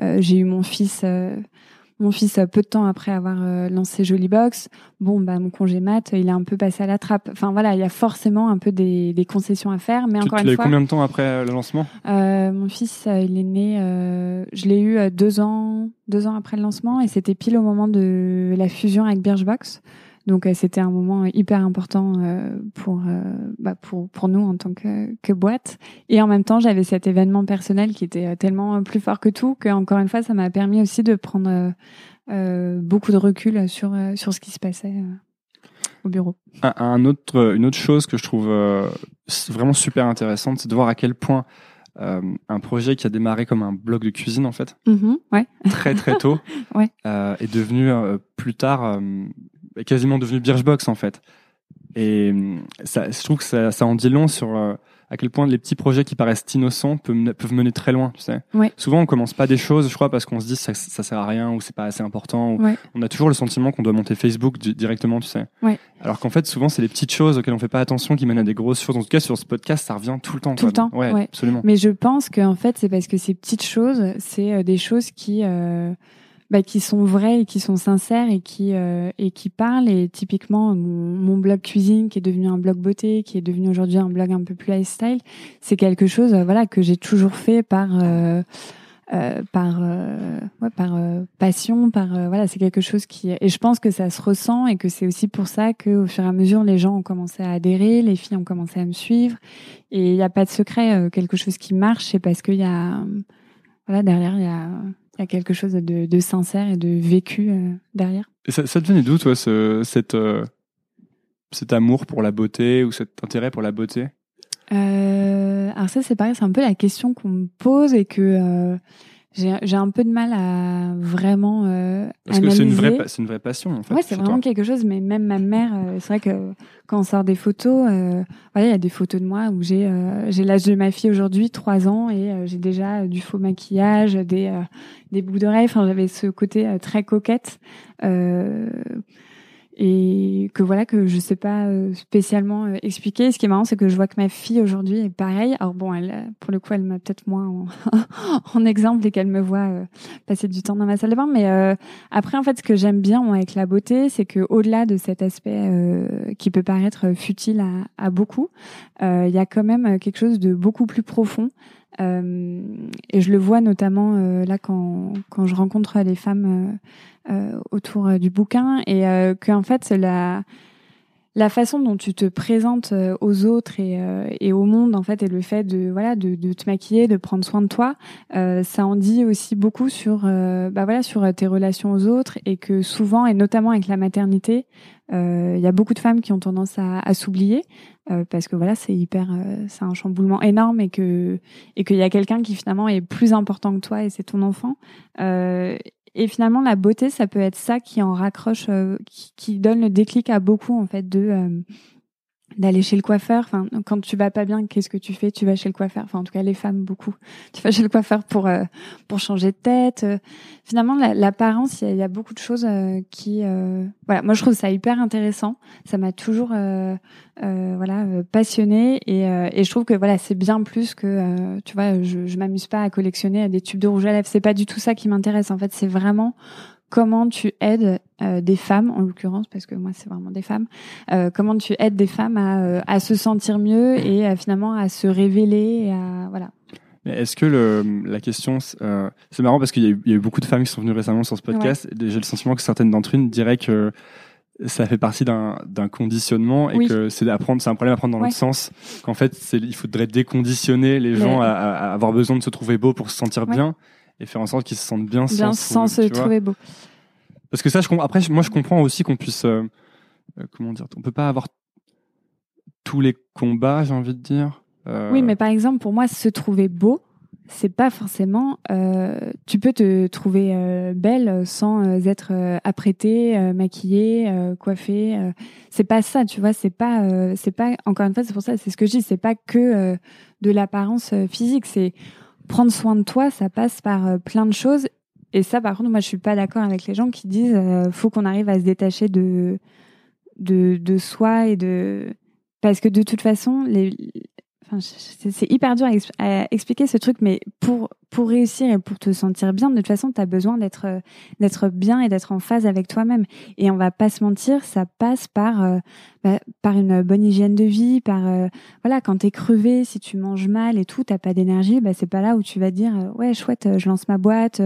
j'ai eu mon fils mon fils, peu de temps après avoir euh, lancé Jolly Box, bon, bah, mon congé mat, il est un peu passé à la trappe. Enfin, voilà, il y a forcément un peu des, des concessions à faire. Mais encore tu une fois. combien de temps après euh, le lancement? Euh, Mon fils, il est né, je l'ai eu deux ans, deux ans après le lancement et c'était pile au moment de la fusion avec Birchbox. Donc euh, c'était un moment hyper important euh, pour, euh, bah, pour pour nous en tant que, que boîte. Et en même temps, j'avais cet événement personnel qui était tellement plus fort que tout que encore une fois, ça m'a permis aussi de prendre beaucoup de recul sur sur ce qui se passait au bureau. Un, autre une autre chose que je trouve vraiment super intéressante, c'est de voir à quel point un projet qui a démarré comme un blog de cuisine en fait, mm-hmm, ouais. très très tôt, [LAUGHS] ouais. est devenu plus tard quasiment devenu Birchbox en fait. Et hum, ça, je trouve que ça, ça en dit long sur euh, à quel point les petits projets qui paraissent innocents peuvent, peuvent mener très loin, tu sais. Ouais. Souvent, on commence pas des choses, je crois, parce qu'on se dit ça, ça sert à rien ou c'est pas assez important. Ou On a toujours le sentiment qu'on doit monter Facebook directement, tu sais. Ouais. Alors qu'en fait, souvent, c'est les petites choses auxquelles on fait pas attention qui mènent à des grosses choses. En tout cas, sur ce podcast, ça revient tout le temps. Tout le temps. Ouais, absolument. Mais je pense qu'en fait, c'est parce que ces petites choses, c'est euh, des choses qui euh, bah, qui sont vrais et qui sont sincères et qui euh, et qui parlent. Et typiquement, mon, blog cuisine qui est devenu un blog beauté, qui est devenu aujourd'hui un blog un peu plus lifestyle, c'est quelque chose, euh, voilà, que j'ai toujours fait par euh, euh par ouais, par passion, par voilà, c'est quelque chose qui et je pense que ça se ressent et que c'est aussi pour ça que au fur et à mesure les gens ont commencé à adhérer, les filles ont commencé à me suivre et il n'y a pas de secret, quelque chose qui marche, c'est parce qu'il y a voilà derrière il y a il y a quelque chose de, de sincère et de vécu euh, derrière? Et ça, ça devenait d'où, toi, ce, cette, euh, cet amour pour la beauté ou cet intérêt pour la beauté? Euh, Alors ça, c'est pareil, c'est un peu la question qu'on me pose et que j'ai un peu de mal à vraiment euh, Parce que c'est une vraie, une vraie passion en fait. Ouais, c'est vraiment quelque chose. Mais même ma mère, euh, c'est vrai que quand on sort des photos, euh, voilà, il y a des photos de moi où j'ai euh, j'ai l'âge de ma fille aujourd'hui, trois ans, et euh, j'ai déjà du faux maquillage, des des boucles d'oreilles. Enfin, j'avais ce côté très coquette et que voilà que je sais pas euh, spécialement euh, expliquer. Ce qui est marrant, c'est que je vois que ma fille aujourd'hui est pareille. Alors bon, elle, pour le coup, elle m'a peut-être moins en, [LAUGHS] exemple et qu'elle me voit euh, passer du temps dans ma salle de bain. Mais après, en fait, ce que j'aime bien avec la beauté, c'est que au-delà de cet aspect qui peut paraître futile à beaucoup, il y a quand même quelque chose de beaucoup plus profond. Et je le vois notamment là quand, quand je rencontre les femmes euh, autour euh, du bouquin et euh, que en fait la la façon dont tu te présentes aux autres et, et, au monde en fait et le fait de voilà de te maquiller de prendre soin de toi ça en dit aussi beaucoup sur bah voilà sur tes relations aux autres et que souvent et notamment avec la maternité il y a beaucoup de femmes qui ont tendance à, à s'oublier parce que voilà c'est hyper c'est un chamboulement énorme et que et qu'il y a quelqu'un qui finalement est plus important que toi et c'est ton enfant. Et finalement, la beauté, ça peut être ça qui en raccroche, euh, qui, qui, donne le déclic à beaucoup en fait de euh, d'aller chez le coiffeur. Enfin, quand tu vas pas bien, qu'est-ce que tu fais? Tu vas chez le coiffeur. Enfin, en tout cas, les femmes beaucoup. [LAUGHS] Tu vas chez le coiffeur pour euh, pour changer de tête. Euh, finalement, l'apparence, il y, a beaucoup de choses euh, qui, voilà, moi je trouve ça hyper intéressant. Ça m'a toujours, voilà, passionné et, et je trouve que voilà, c'est bien plus que, tu vois, je, je m'amuse pas à collectionner des tubes de rouge à lèvres. C'est pas du tout ça qui m'intéresse. En fait, c'est vraiment comment tu aides euh, des femmes, en l'occurrence, parce que moi c'est vraiment des femmes, euh, comment tu aides des femmes à, euh, à se sentir mieux et à, finalement à se révéler, et à, voilà. Est-ce que le, la question, c'est marrant parce qu'il y, y, a eu beaucoup de femmes qui sont venues récemment sur ce podcast. J'ai le sentiment que certaines d'entre elles diraient que ça fait partie d'un conditionnement et que c'est apprendre, c'est un problème à prendre dans l'autre sens. Qu'en fait, il faudrait déconditionner les gens à, à, avoir besoin de se trouver beau pour se sentir bien et faire en sorte qu'ils se sentent bien, bien sans, se trouver beau. Parce que ça, je, après, moi, je comprends aussi qu'on puisse, euh, euh, comment dire, on peut pas avoir tous les combats, j'ai envie de dire. Euh, oui, mais par exemple, pour moi, se trouver beau, c'est pas forcément. tu peux te trouver belle sans être apprêtée, maquillée, coiffée. c'est pas ça, tu vois. C'est pas, c'est pas. Encore une fois, c'est pour ça. C'est ce que je dis. C'est pas que de l'apparence physique. C'est prendre soin de toi, ça passe par euh, plein de choses. Et ça, par contre, moi, je suis pas d'accord avec les gens qui disent euh, faut qu'on arrive à se détacher de, de, de soi et de parce que de toute façon, les, c'est hyper dur à, expliquer ce truc, mais pour pour réussir et pour te sentir bien, de toute façon, tu as besoin d'être euh, d'être bien et d'être en phase avec toi-même. Et on va pas se mentir, ça passe par euh, bah, par une bonne hygiène de vie, par euh, voilà, quand t'es crevé, si tu manges mal et tout, t'as pas d'énergie, bah c'est pas là où tu vas dire ouais chouette, je lance ma boîte.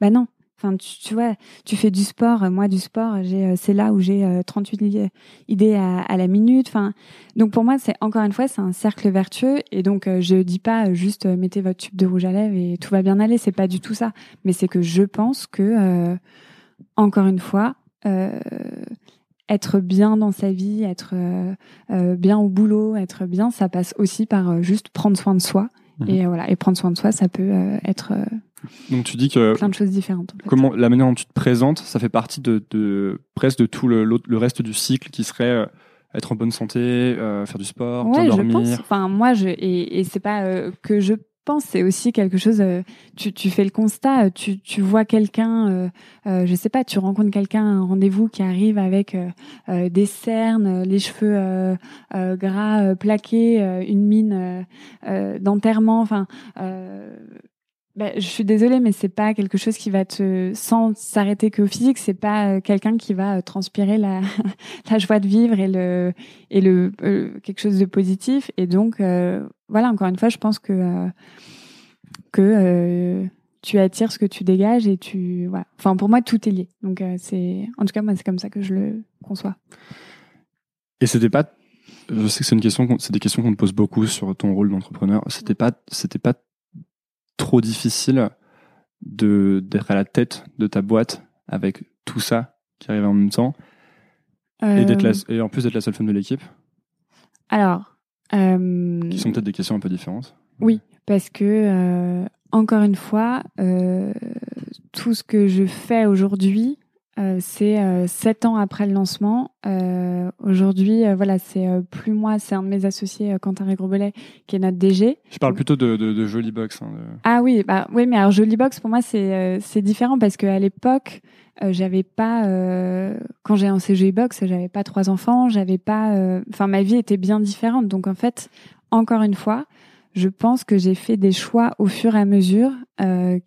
bah non, Enfin, tu, vois, tu fais du sport. Moi, du sport, j'ai, euh, c'est là où j'ai 38 euh, idées à, la minute. Enfin, donc pour moi, c'est encore une fois, c'est un cercle vertueux. Et donc, euh, je dis pas juste mettez votre tube de rouge à lèvres et tout va bien aller. C'est pas du tout ça. Mais c'est que je pense que, encore une fois, être bien dans sa vie, être bien au boulot, être bien, ça passe aussi par juste prendre soin de soi. Mmh. Et voilà, et prendre soin de soi, ça peut être donc tu dis que plein de choses différentes. Comment la manière dont tu te présentes, ça fait partie de, de presque de tout le, le, reste du cycle qui serait euh, être en bonne santé, euh, faire du sport, ouais, dormir. Je pense. Enfin moi je et, et c'est pas euh, que je pense, c'est aussi quelque chose. tu, tu fais le constat, tu, tu vois quelqu'un, je sais pas, tu rencontres quelqu'un à un rendez-vous qui arrive avec des cernes, les cheveux gras plaqués, une mine d'enterrement, enfin bah, je suis désolée, mais c'est pas quelque chose qui va te, sans s'arrêter qu'au physique, c'est pas euh, quelqu'un qui va euh, transpirer la, [LAUGHS] la joie de vivre et le, et le, euh, quelque chose de positif. Et donc, voilà, encore une fois, je pense que, que tu attires ce que tu dégages et tu, voilà. Enfin, pour moi, tout est lié. Donc, c'est, en tout cas, moi, c'est comme ça que je le conçois. Et c'était pas, je sais que c'est une question, c'est des questions qu'on te pose beaucoup sur ton rôle d'entrepreneur. C'était pas, c'était pas trop difficile de d'être à la tête de ta boîte avec tout ça qui arrive en même temps et d'être euh. et en plus d'être la seule femme de l'équipe Alors, euh, qui sont peut-être des questions un peu différentes. Oui, parce que euh, encore une fois, tout ce que je fais aujourd'hui, euh, c'est euh, sept ans après le lancement. Euh, aujourd'hui, voilà, c'est plus moi, c'est un de mes associés, Quentin Régrebelet, qui est notre DG. Je parle plutôt de, de, de Jolie Box. Hein, Ah oui, bah oui, mais alors Jolie Box pour moi c'est c'est différent parce qu'à l'époque, j'avais pas quand j'ai lancé Jolie Box, j'avais pas trois enfants, j'avais pas, enfin ma vie était bien différente. Donc en fait, encore une fois, je pense que j'ai fait des choix au fur et à mesure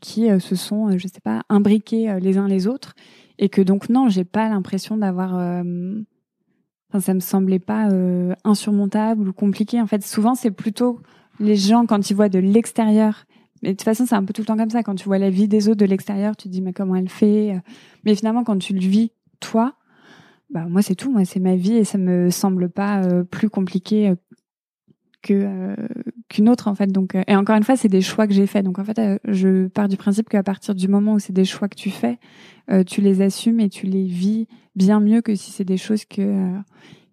qui se sont, je sais pas, imbriqués les uns les autres et que donc non, j'ai pas l'impression d'avoir. Euh, enfin, ça me semblait pas euh, insurmontable ou compliqué. En fait, souvent c'est plutôt les gens quand ils voient de l'extérieur. Mais de toute façon, c'est un peu tout le temps comme ça. Quand tu vois la vie des autres de l'extérieur, tu te dis mais comment elle fait. Mais finalement, quand tu le vis toi, bah moi c'est tout. Moi c'est ma vie et ça me semble pas euh, plus compliqué que qu'une autre en fait. Donc et encore une fois, c'est des choix que j'ai faits. Donc en fait, je pars du principe qu'à partir du moment où c'est des choix que tu fais, euh, tu les assumes et tu les vis bien mieux que si c'est des choses que euh,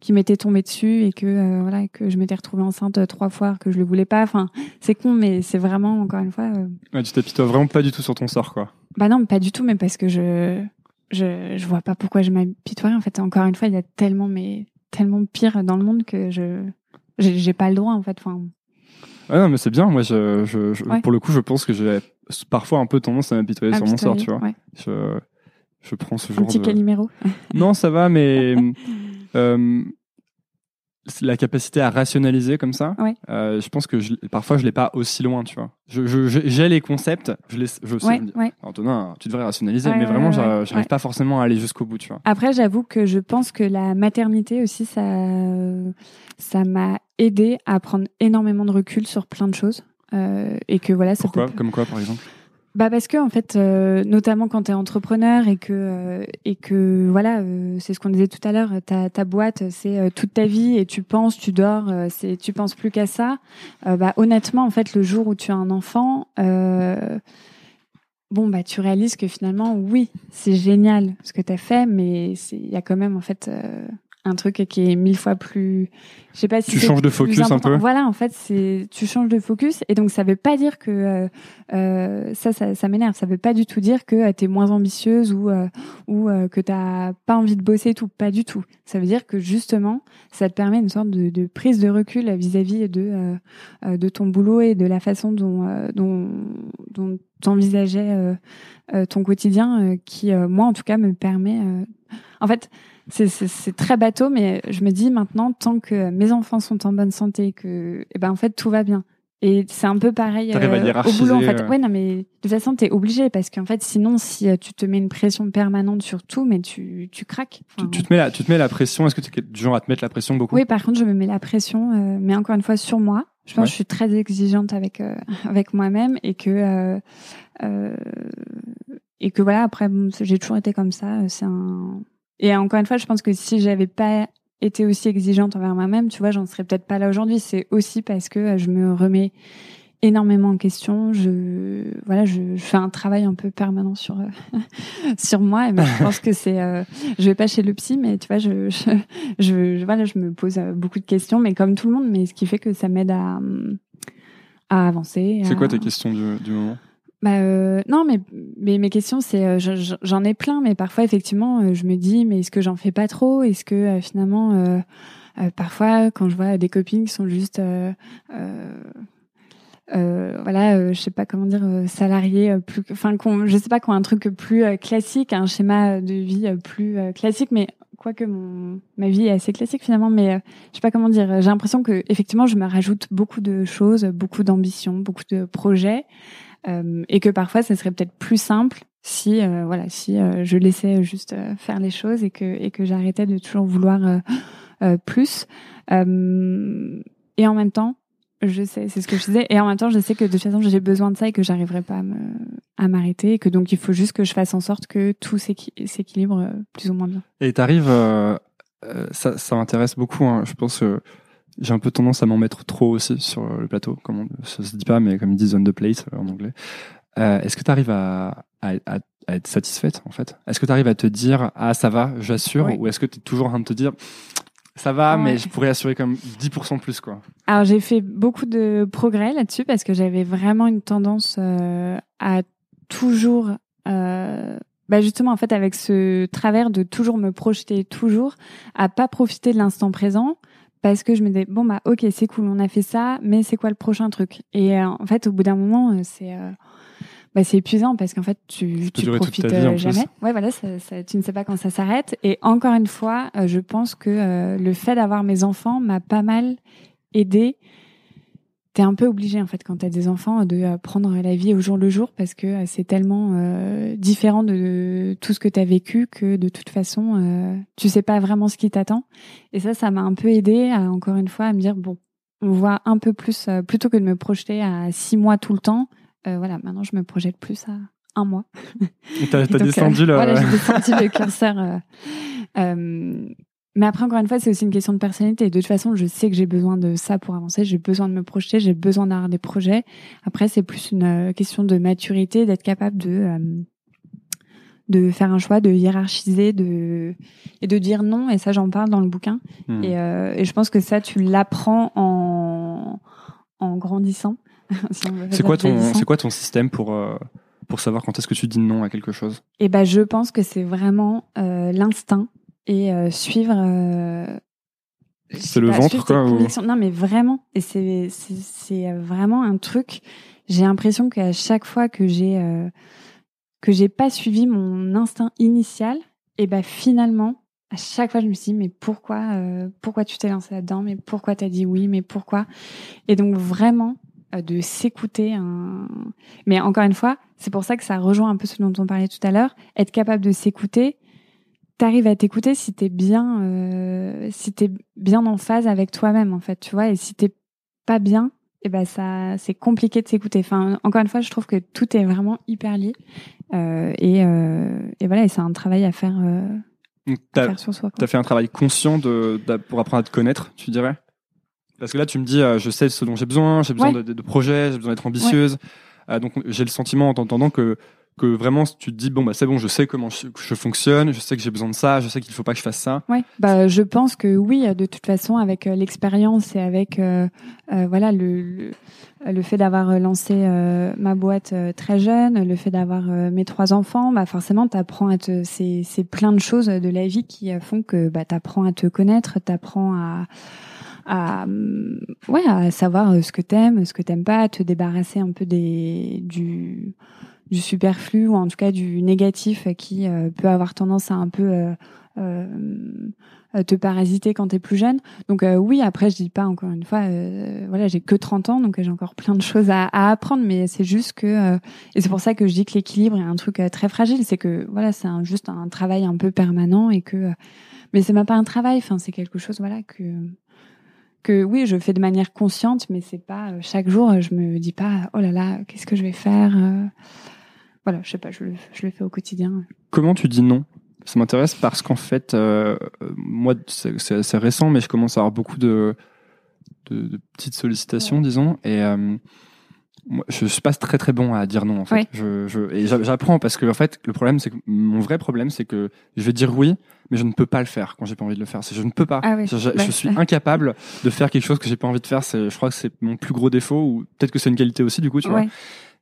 qui m'étaient tombées dessus et que euh, voilà que je m'étais retrouvée enceinte trois fois que je le voulais pas. Enfin, c'est con, mais c'est vraiment encore une fois. Ouais, tu t'apitoies vraiment pas du tout sur ton sort, quoi. Bah non, pas du tout, mais parce que je je je vois pas pourquoi je m'apitoie. En fait, encore une fois, il y a tellement mais tellement pire dans le monde que je j'ai pas le droit en fait. Enfin. Ouais, non, mais c'est bien. Moi, je, je, pour le coup, je pense que j'ai parfois un peu tendance à m'apitoyer sur mon sort, tu vois. Je, je prends ce genre un petit de. non, ça va, mais [LAUGHS] euh, la capacité à rationaliser comme ça, euh, je pense que je, parfois je l'ai pas aussi loin, tu vois. J'ai je, j'ai les concepts, je les, je sais. Antonin, tu devrais rationaliser, mais vraiment, j'arrive pas forcément à aller jusqu'au bout, tu vois. Après, j'avoue que je pense que la maternité aussi, ça, ça m'a aidé à prendre énormément de recul sur plein de choses, euh, et que voilà. Ça Pourquoi? Comme quoi, par exemple? Bah parce que en fait, euh, notamment quand tu es entrepreneur et que euh, et que voilà, euh, c'est ce qu'on disait tout à l'heure, ta, ta boîte c'est toute ta vie et tu penses, tu dors, c'est tu penses plus qu'à ça. bah honnêtement, en fait, le jour où tu as un enfant, bon bah tu réalises que finalement oui, c'est génial ce que tu as fait, mais il y a quand même en fait un truc qui est mille fois plus je sais pas si tu changes de focus un peu voilà en fait c'est tu changes de focus et donc ça veut pas dire que euh, euh ça ça, ça m'énerve. Ça veut pas du tout dire que euh, tu es moins ambitieuse ou euh, ou que t'as pas envie de bosser et tout. Pas du tout. Ça veut dire que justement ça te permet une sorte de, de prise de recul vis-à-vis de de ton boulot et de la façon dont dont dont t'envisageais ton quotidien qui moi en tout cas me permet en fait c'est très bateau, mais je me dis maintenant, tant que mes enfants sont en bonne santé, que, eh ben, en fait, tout va bien. Et c'est un peu pareil euh, au boulot, en fait. Euh. Ouais, non, mais de toute façon, t'es obligé parce qu'en fait, sinon, si euh, tu te mets une pression permanente sur tout, mais tu, tu craques. tu, te mets la, tu te mets la pression. Est-ce que tu es du genre à te mettre la pression beaucoup? Oui, par contre, je me mets la pression, mais encore une fois sur moi. Je pense que je suis très exigeante avec [LAUGHS] avec moi-même et que et que voilà. Après, j'ai toujours été comme ça. C'est un et encore une fois, je pense que si j'avais pas été aussi exigeante envers moi-même, tu vois, j'en serais peut-être pas là aujourd'hui. C'est aussi parce que euh, je me remets énormément en question. Je voilà, je, fais un travail un peu permanent sur euh, [LAUGHS] sur moi. Et ben, je pense que c'est, euh, je vais pas chez le psy, mais tu vois, je je, je voilà, je me pose beaucoup de questions, mais comme tout le monde, mais ce qui fait que ça m'aide à à avancer. C'est quoi tes questions du, du moment? Bah euh, non, mais, mais mes questions, c'est euh, j'en ai plein, mais parfois effectivement, euh, je me dis, mais est-ce que j'en fais pas trop? Est-ce que finalement, parfois, quand je vois des copines qui sont juste, voilà, je sais pas comment dire, salariées, plus, enfin, je sais pas, qui ont un truc plus classique, un schéma de vie plus classique, mais quoique mon ma vie est assez classique finalement, mais je sais pas comment dire. J'ai l'impression que effectivement, je me rajoute beaucoup de choses, beaucoup d'ambitions, beaucoup de projets. Euh, et que parfois ça serait peut-être plus simple si euh, voilà si euh, je laissais juste faire les choses et que et que j'arrêtais de toujours vouloir [GASPS] plus et en même temps je sais c'est ce que je disais et en même temps je sais que de toute façon j'ai besoin de ça et que j'arriverai pas à m'arrêter et que donc il faut juste que je fasse en sorte que tout s'équilibre plus ou moins bien et t'arrives ça ça m'intéresse beaucoup hein. je pense j'ai un peu tendance à m'en mettre trop aussi sur le plateau, comme on, ça se dit pas, mais comme ils disent on the plate euh, en anglais. Euh, Est-ce que tu arrives à, à, à, être satisfaite en fait? Est-ce que tu arrives à te dire ah ça va, j'assure, ou est-ce que tu es toujours en train de te dire ça va, mais je pourrais assurer comme 10% plus quoi? Alors j'ai fait beaucoup de progrès là-dessus parce que j'avais vraiment une tendance euh, à toujours euh, bah justement en fait avec ce travers de toujours me projeter toujours à pas profiter de l'instant présent parce que je me disais bon bah ok c'est cool on a fait ça mais c'est quoi le prochain truc? Et euh, en fait au bout d'un moment euh, c'est euh, bah, c'est épuisant parce qu'en fait tu tu profites jamais. ouais voilà ça, ça, tu ne sais pas quand ça s'arrête. Et encore une fois je pense que le fait d'avoir mes enfants m'a pas mal aidé t'es un peu obligé en fait quand t'as des enfants de euh, prendre la vie au jour le jour parce que euh, c'est tellement euh, différent de tout ce que t'as vécu que de toute façon euh, tu sais pas vraiment ce qui t'attend. Et ça ça m'a un peu aidé à encore une fois à me dire bon on voit un peu plus plutôt que de me projeter à six mois tout le temps voilà maintenant je me projette plus à un mois. T'as [LAUGHS] descendu là voilà j'ai [LAUGHS] descendu le curseur mais après, encore une fois, c'est aussi une question de personnalité. De toute façon, je sais que j'ai besoin de ça pour avancer. J'ai besoin de me projeter. J'ai besoin d'avoir des projets. Après, c'est plus une euh, question de maturité, d'être capable de euh, de faire un choix, de hiérarchiser, de et de dire non. Et ça, j'en parle dans le bouquin. Hmm. Et, euh, et, je pense que ça, tu l'apprends en en grandissant. [LAUGHS] c'est quoi ton c'est quoi ton système pour pour savoir quand est-ce que tu dis non à quelque chose? Eh ben, je pense que c'est vraiment l'instinct et euh, suivre euh, C'est le ventre, quoi Non, mais vraiment. Et c'est, c'est, vraiment un truc. J'ai l'impression qu'à chaque fois que j'ai, euh, que j'ai pas suivi mon instinct initial, et ben finalement, à chaque fois, je me suis dit, mais pourquoi, euh, pourquoi tu t'es lancé là-dedans? Mais pourquoi t'as dit oui? Mais pourquoi? Et donc, vraiment, euh, de s'écouter. Un... Mais encore une fois, c'est pour ça que ça rejoint un peu ce dont on parlait tout à l'heure. Être capable de s'écouter, t'arrives à t'écouter si t'es bien, euh, si t'es bien en phase avec toi-même en fait, tu vois. Et si t'es pas bien, et eh ben ça, c'est compliqué de s'écouter. Enfin, encore une fois, je trouve que tout est vraiment hyper lié. Euh, et, euh, et, voilà, et c'est un travail à faire, faire sur soi. T'as fait un travail conscient de, pour apprendre à te connaître, tu dirais? Parce que là, tu me dis, je sais ce dont j'ai besoin, j'ai besoin de, de, projets, j'ai besoin d'être ambitieuse. Donc, j'ai le sentiment en t'entendant que que vraiment tu te dis bon bah c'est bon je sais comment je, fonctionne je sais que j'ai besoin de ça je sais qu'il faut pas que je fasse ça. Ouais. Bah je pense que oui de toute façon avec euh, l'expérience et avec euh, euh, voilà le, le, fait d'avoir lancé ma boîte très jeune le fait d'avoir mes trois enfants bah forcément t'apprends à te c'est c'est plein de choses de la vie qui font que bah t'apprends à te connaître t'apprends à à ouais à savoir ce que t'aimes ce que t'aimes pas à te débarrasser un peu des du du superflu ou en tout cas du négatif qui euh, peut avoir tendance à un peu euh, euh, te parasiter quand tu es plus jeune. Donc oui, après je dis pas encore une fois voilà, j'ai que 30 ans donc j'ai encore plein de choses à, à apprendre mais c'est juste que et c'est pour ça que je dis que l'équilibre est un truc très fragile, c'est que voilà, c'est juste un travail un peu permanent et que mais c'est même pas un travail, enfin c'est quelque chose voilà que que oui, je fais de manière consciente, mais c'est pas chaque jour. Je me dis pas, oh là là, qu'est-ce que je vais faire voilà, je sais pas, je le, je le fais au quotidien. Comment tu dis non? Ça m'intéresse parce qu'en fait, euh, moi, c'est assez récent, mais je commence à avoir beaucoup de, de, petites sollicitations, disons, et euh, moi, je suis pas très très bon à dire non en fait. Je, je, et j'apprends parce que en fait le problème c'est que mon vrai problème c'est que je vais dire oui mais je ne peux pas le faire quand j'ai pas envie de le faire. Je ne peux pas. Ah je, je, suis incapable de faire quelque chose que j'ai pas envie de faire. Je crois que c'est mon plus gros défaut ou peut-être que c'est une qualité aussi du coup tu vois.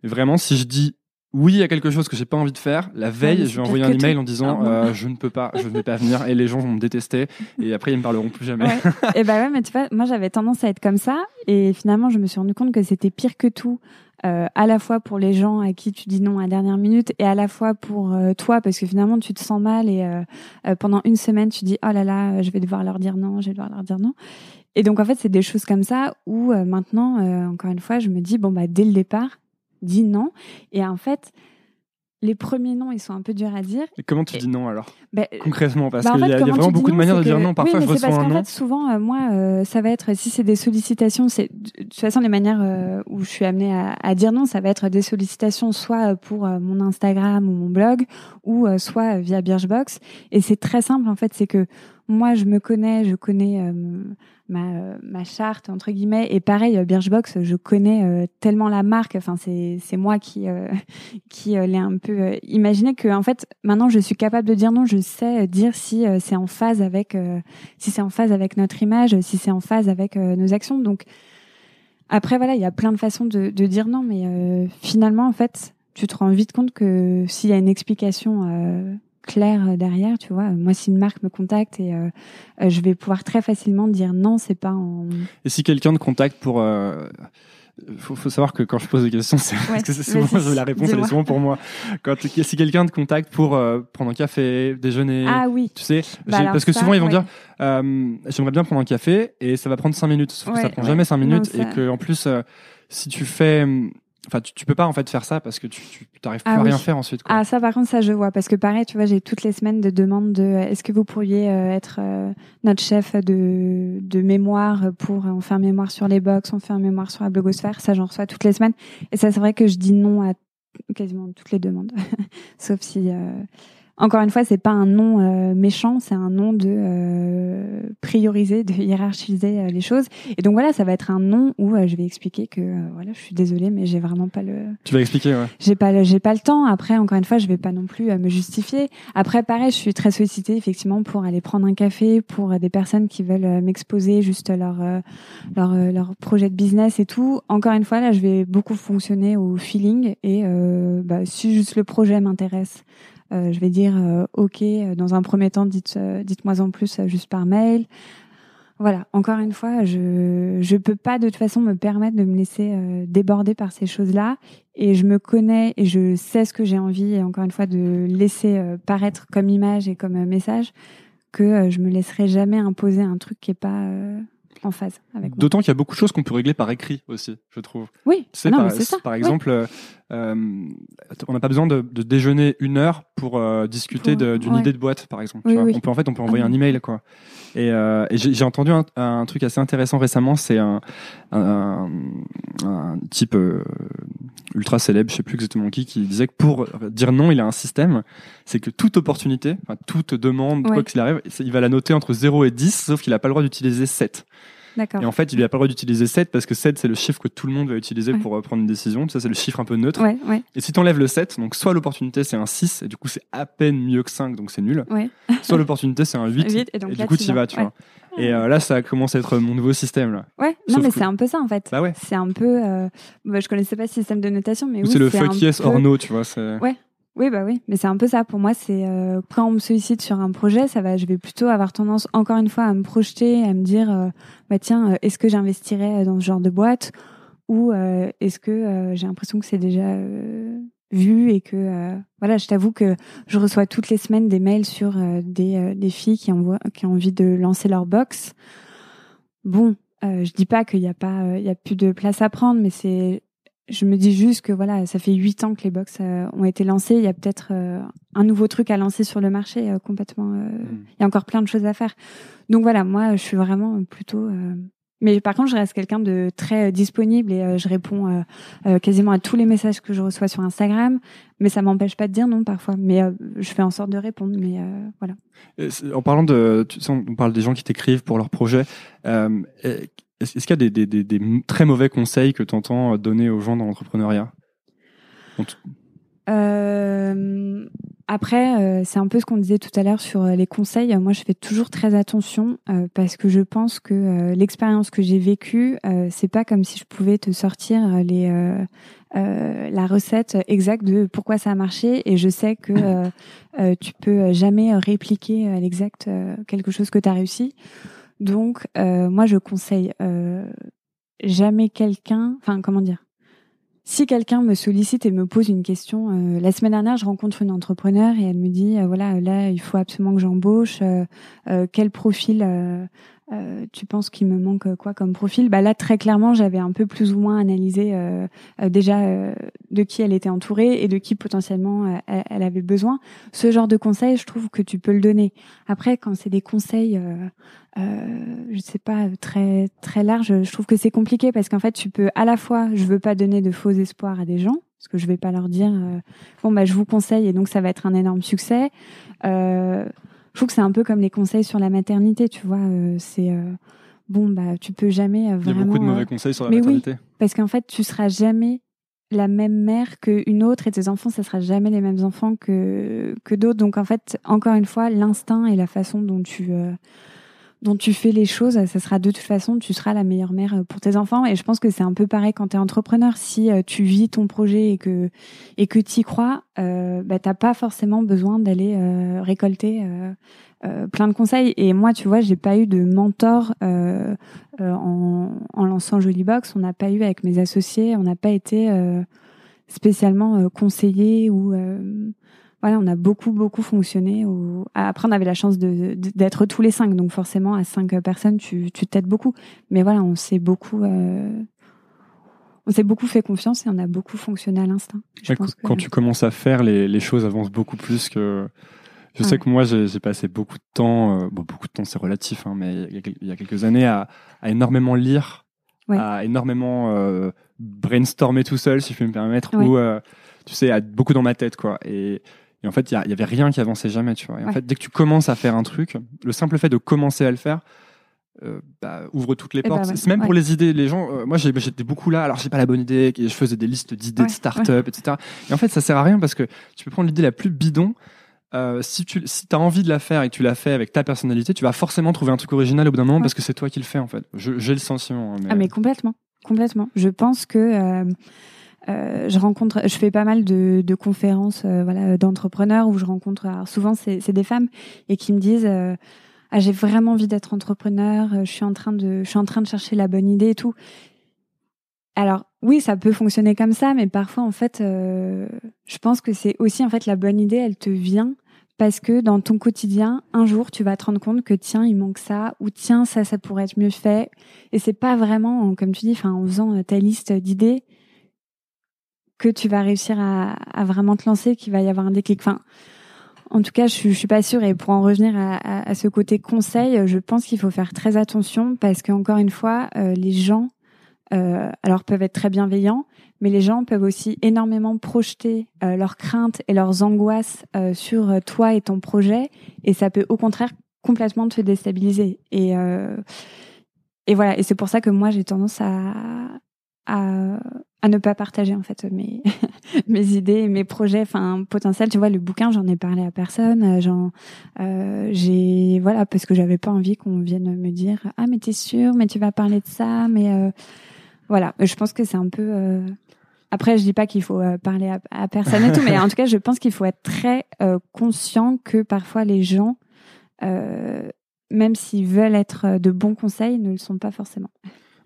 Et vraiment si je dis oui, il y a quelque chose que j'ai pas envie de faire. La veille, je vais envoyer un email en disant ah, euh, je ne peux pas, je ne vais pas venir et les gens vont me détester et après ils me parleront plus jamais. [LAUGHS] et bah ouais, mais tu vois, moi j'avais tendance à être comme ça et finalement je me suis rendu compte que c'était pire que tout. Euh, à la fois pour les gens à qui tu dis non à la dernière minute et à la fois pour euh, toi parce que finalement tu te sens mal et euh, pendant une semaine tu dis oh là là je vais devoir leur dire non je vais devoir leur dire non et donc en fait c'est des choses comme ça où maintenant encore une fois je me dis bon bah dès le départ dis non. Et en fait, les premiers noms, ils sont un peu durs à dire. Et comment tu dis non alors? Bah, Concrètement, parce bah, qu'il y, a vraiment beaucoup de manières de dire non. Parfois, oui, je reçois parce un non. Fait, souvent, euh, moi, euh, ça va être, si c'est des sollicitations, c'est de toute façon les manières euh, où je suis amenée à, à, dire non, ça va être des sollicitations soit pour mon Instagram ou mon blog, ou soit via Birchbox. Et c'est très simple en fait, c'est que moi, je me connais, je connais ma, ma charte entre guillemets. Et pareil euh, Birchbox je connais euh, tellement la marque. Enfin c'est moi qui euh, [LAUGHS] qui l'ai un peu imaginé que en fait maintenant je suis capable de dire non. Je sais dire si c'est en phase avec si c'est en phase avec notre image si c'est en phase avec nos actions. Donc après voilà il y a plein de façons de, de dire non. Mais finalement en fait tu te rends vite compte que s'il y a une explication clair euh, derrière, tu vois. Moi, si une marque me contacte et euh, euh, je vais pouvoir très facilement dire non, c'est pas en. Et si quelqu'un te contacte pour euh, faut, faut, savoir que quand je pose des questions, c'est parce que c'est souvent la réponse elle est souvent pour moi. Quand si quelqu'un te contacte pour prendre un café, déjeuner, ah oui, tu sais, bah parce que souvent ils vont dire euh, j'aimerais bien prendre un café et ça va prendre cinq minutes, sauf que ça prend jamais cinq minutes et que en plus si tu fais Enfin, tu, tu peux pas en fait faire ça parce que tu, tu t'arrives plus ah à rien faire ensuite. Quoi. Ah ça par contre ça je vois parce que pareil tu vois j'ai toutes les semaines de demandes de est-ce que vous pourriez euh, être euh, notre chef de, de mémoire pour on fait un mémoire sur les box on fait un mémoire sur la blogosphère ça j'en reçois toutes les semaines et ça c'est vrai que je dis non à quasiment toutes les demandes [LAUGHS] sauf si euh, encore une fois, c'est pas un nom euh, méchant, c'est un nom de euh, prioriser, de hiérarchiser euh, les choses. Et donc voilà, ça va être un nom où je vais expliquer que voilà, je suis désolée, mais j'ai vraiment pas le. Tu vas expliquer, ouais. J'ai pas, j'ai pas le temps. Après, encore une fois, je vais pas non plus me justifier. Après, pareil, je suis très sollicitée effectivement pour aller prendre un café, pour des personnes qui veulent m'exposer juste leur, leur leur projet de business et tout. Encore une fois, là, je vais beaucoup fonctionner au feeling et bah, si juste le projet m'intéresse euh, je vais dire euh, OK. Euh, dans un premier temps, dites, dites-moi en plus juste par mail. voilà, encore une fois, je je peux pas de toute façon me permettre de me laisser euh, déborder par ces choses-là et je me connais et je sais ce que j'ai envie et encore une fois de laisser euh, paraître comme image et comme message que je me laisserai jamais imposer un truc qui est pas en phase avec D'autant qu'il y a beaucoup de choses qu'on peut régler par écrit aussi, je trouve. Oui, c'est ah par, ça. Par exemple, euh, euh, on n'a pas besoin de, de, déjeuner une heure pour euh, discuter d'une idée de boîte, par exemple. tu vois. On peut en fait, on peut envoyer ah un email, quoi. Et, euh, et j'ai entendu un, un, truc assez intéressant récemment. C'est un, un, un, type euh, ultra célèbre, je sais plus exactement qui, qui disait que pour dire non, il a un système. C'est que toute opportunité, enfin, toute demande, quoi qu'il arrive, il va la noter entre 0 et 10, sauf qu'il n'a pas le droit d'utiliser 7. Et en fait, il n'a pas le droit d'utiliser 7 parce que 7, c'est le chiffre que tout le monde va utiliser pour euh, prendre une décision. Ça, c'est le chiffre un peu neutre. Ouais, ouais. Et si tu enlèves le 7, donc soit l'opportunité, c'est un 6, et du coup, c'est à peine mieux que 5, donc c'est nul. [LAUGHS] soit l'opportunité, c'est un 8, et, du coup, tu y vas, tu vois. Et euh, là, ça commence à être mon nouveau système. Là. Ouais, non, mais c'est un peu ça en fait. Bah ouais. C'est un peu. Euh... Bah, je connaissais pas ce système de notation, mais oui, c'est le fuck yes or no, tu vois. Ouais, oui, bah oui, mais c'est un peu ça. Pour moi, c'est euh, quand on me sollicite sur un projet, ça va. Je vais plutôt avoir tendance, encore une fois, à me projeter, à me dire, euh, bah tiens, euh, est-ce que j'investirais dans ce genre de boîte ou est-ce que j'ai l'impression que c'est déjà vu et que voilà, je t'avoue que je reçois toutes les semaines des mails sur des, des filles qui, envoient, qui ont envie de lancer leur box. Bon, je dis pas qu'il n'y a pas, il y a plus de place à prendre, mais c'est je me dis juste que voilà, ça fait huit ans que les box euh, ont été lancées. Il y a peut-être euh, un nouveau truc à lancer sur le marché euh, complètement. Hmm. Il y a encore plein de choses à faire. Donc voilà, moi, je suis vraiment plutôt. Mais par contre, je reste quelqu'un de très disponible et je réponds quasiment à tous les messages que je reçois sur Instagram. Mais ça m'empêche pas de dire non parfois. Mais je fais en sorte de répondre. Mais voilà. En parlant de, tu sais, on parle des gens qui t'écrivent pour leurs projets. Est-ce qu'il y a des, très mauvais conseils que tu entends donner aux gens dans l'entrepreneuriat? Euh, après, euh, c'est un peu ce qu'on disait tout à l'heure sur euh, les conseils. Moi, je fais toujours très attention euh, parce que je pense que l'expérience que j'ai vécue, c'est pas comme si je pouvais te sortir la recette exacte de pourquoi ça a marché. Et je sais que tu peux jamais répliquer à l'exact quelque chose que tu as réussi. Donc, euh, moi, je conseille euh, jamais quelqu'un. Enfin, comment dire? Si quelqu'un me sollicite et me pose une question, euh, la semaine dernière, je rencontre une entrepreneur et elle me dit voilà, là, il faut absolument que j'embauche. quel profil euh, tu penses qu'il me manque quoi comme profil? Bah là, très clairement, j'avais un peu plus ou moins analysé euh, euh, déjà de qui elle était entourée et de qui potentiellement elle, avait besoin. Ce genre de conseils, je trouve que tu peux le donner. Après, quand c'est des conseils, je sais pas très très larges, je trouve que c'est compliqué parce qu'en fait, tu peux à la fois, je veux pas donner de faux espoirs à des gens parce que je vais pas leur dire bon bah je vous conseille et donc ça va être un énorme succès. Je trouve que c'est un peu comme les conseils sur la maternité, tu vois. Euh, c'est euh, bon, bah, tu peux jamais vraiment. Il y a beaucoup de mauvais conseils sur la maternité. Oui, parce qu'en fait, tu seras jamais la même mère qu'une autre et tes enfants, ça sera jamais les mêmes enfants que que d'autres. Donc en fait, encore une fois, l'instinct et la façon dont tu euh, dont tu fais les choses, ça sera de toute façon, tu seras la meilleure mère euh, pour tes enfants. Et je pense que c'est un peu pareil quand tu es entrepreneur. Si euh, tu vis ton projet et que et que tu y crois, euh, bah, t'as pas forcément besoin d'aller euh, récolter plein de conseils. Et moi, tu vois, j'ai pas eu de mentor en, en, lançant Jolie Box. On n'a pas eu avec mes associés, on n'a pas été spécialement conseillé ou voilà, on a beaucoup, beaucoup fonctionné. Après, on avait la chance d'être tous les cinq, donc forcément, à cinq personnes, tu t'aides beaucoup. Mais voilà, on s'est beaucoup, euh, on s'est beaucoup fait confiance et on a beaucoup fonctionné à l'instinct. quand tu commences à faire, les, choses avancent beaucoup plus que. Je sais que moi, j'ai passé beaucoup de temps, euh, bon, beaucoup de temps, c'est relatif, hein, mais il y, a, quelques années, à, énormément lire, à énormément euh, brainstormer tout seul, si je peux me permettre, ou tu sais, à beaucoup dans ma tête, quoi. Et et en fait, il y, avait rien qui avançait jamais, tu vois. Et en fait, dès que tu commences à faire un truc, le simple fait de commencer à le faire, euh, bah, ouvre toutes les eh portes. Ben c'est même pour les idées. Les gens, euh, moi, j'étais beaucoup là. Alors, j'ai pas la bonne idée. Je faisais des listes d'idées de start-up, etc. Et en fait, ça sert à rien parce que tu peux prendre l'idée la plus bidon. Euh, si tu si as envie de la faire et que tu l'as fait avec ta personnalité, tu vas forcément trouver un truc original au bout d'un moment parce que c'est toi qui le fais en fait. J'ai le sentiment. Hein, mais... Ah mais complètement, complètement. Je pense que euh, je rencontre, je fais pas mal de, conférences, euh, voilà, d'entrepreneurs où je rencontre. Souvent, c'est des femmes et qui me disent. Euh, ah, j'ai vraiment envie d'être entrepreneur, je suis en train de je suis en train de chercher la bonne idée et tout. Alors oui, ça peut fonctionner comme ça, mais parfois en fait, je pense que c'est aussi en fait la bonne idée, elle te vient parce que dans ton quotidien, un jour, tu vas te rendre compte que tiens, il manque ça, ou tiens, ça, ça pourrait être mieux fait. Et c'est pas vraiment, comme tu dis, en faisant ta liste d'idées, que tu vas réussir à, vraiment te lancer, qu'il va y avoir un déclic. En tout cas, je, je suis pas sûre. Et pour en revenir à, ce côté conseil, je pense qu'il faut faire très attention parce qu'encore une fois, euh, les gens, euh, alors peuvent être très bienveillants, mais les gens peuvent aussi énormément projeter euh, leurs craintes et leurs angoisses sur toi et ton projet, et ça peut au contraire complètement te déstabiliser. Et voilà. Et c'est pour ça que moi j'ai tendance à, à ne pas partager en fait mes [LAUGHS] mes idées, mes projets, enfin potentiels. Tu vois, le bouquin, j'en ai parlé à personne. Euh, j'en, euh, j'ai voilà parce que j'avais pas envie qu'on vienne me dire ah mais t'es sûr, mais tu vas parler de ça, mais euh, voilà. Je pense que c'est un peu. Après, je dis pas qu'il faut parler à, personne et tout, mais en tout cas, je pense qu'il faut être très conscient que parfois les gens, même s'ils veulent être de bons conseils, ne le sont pas forcément.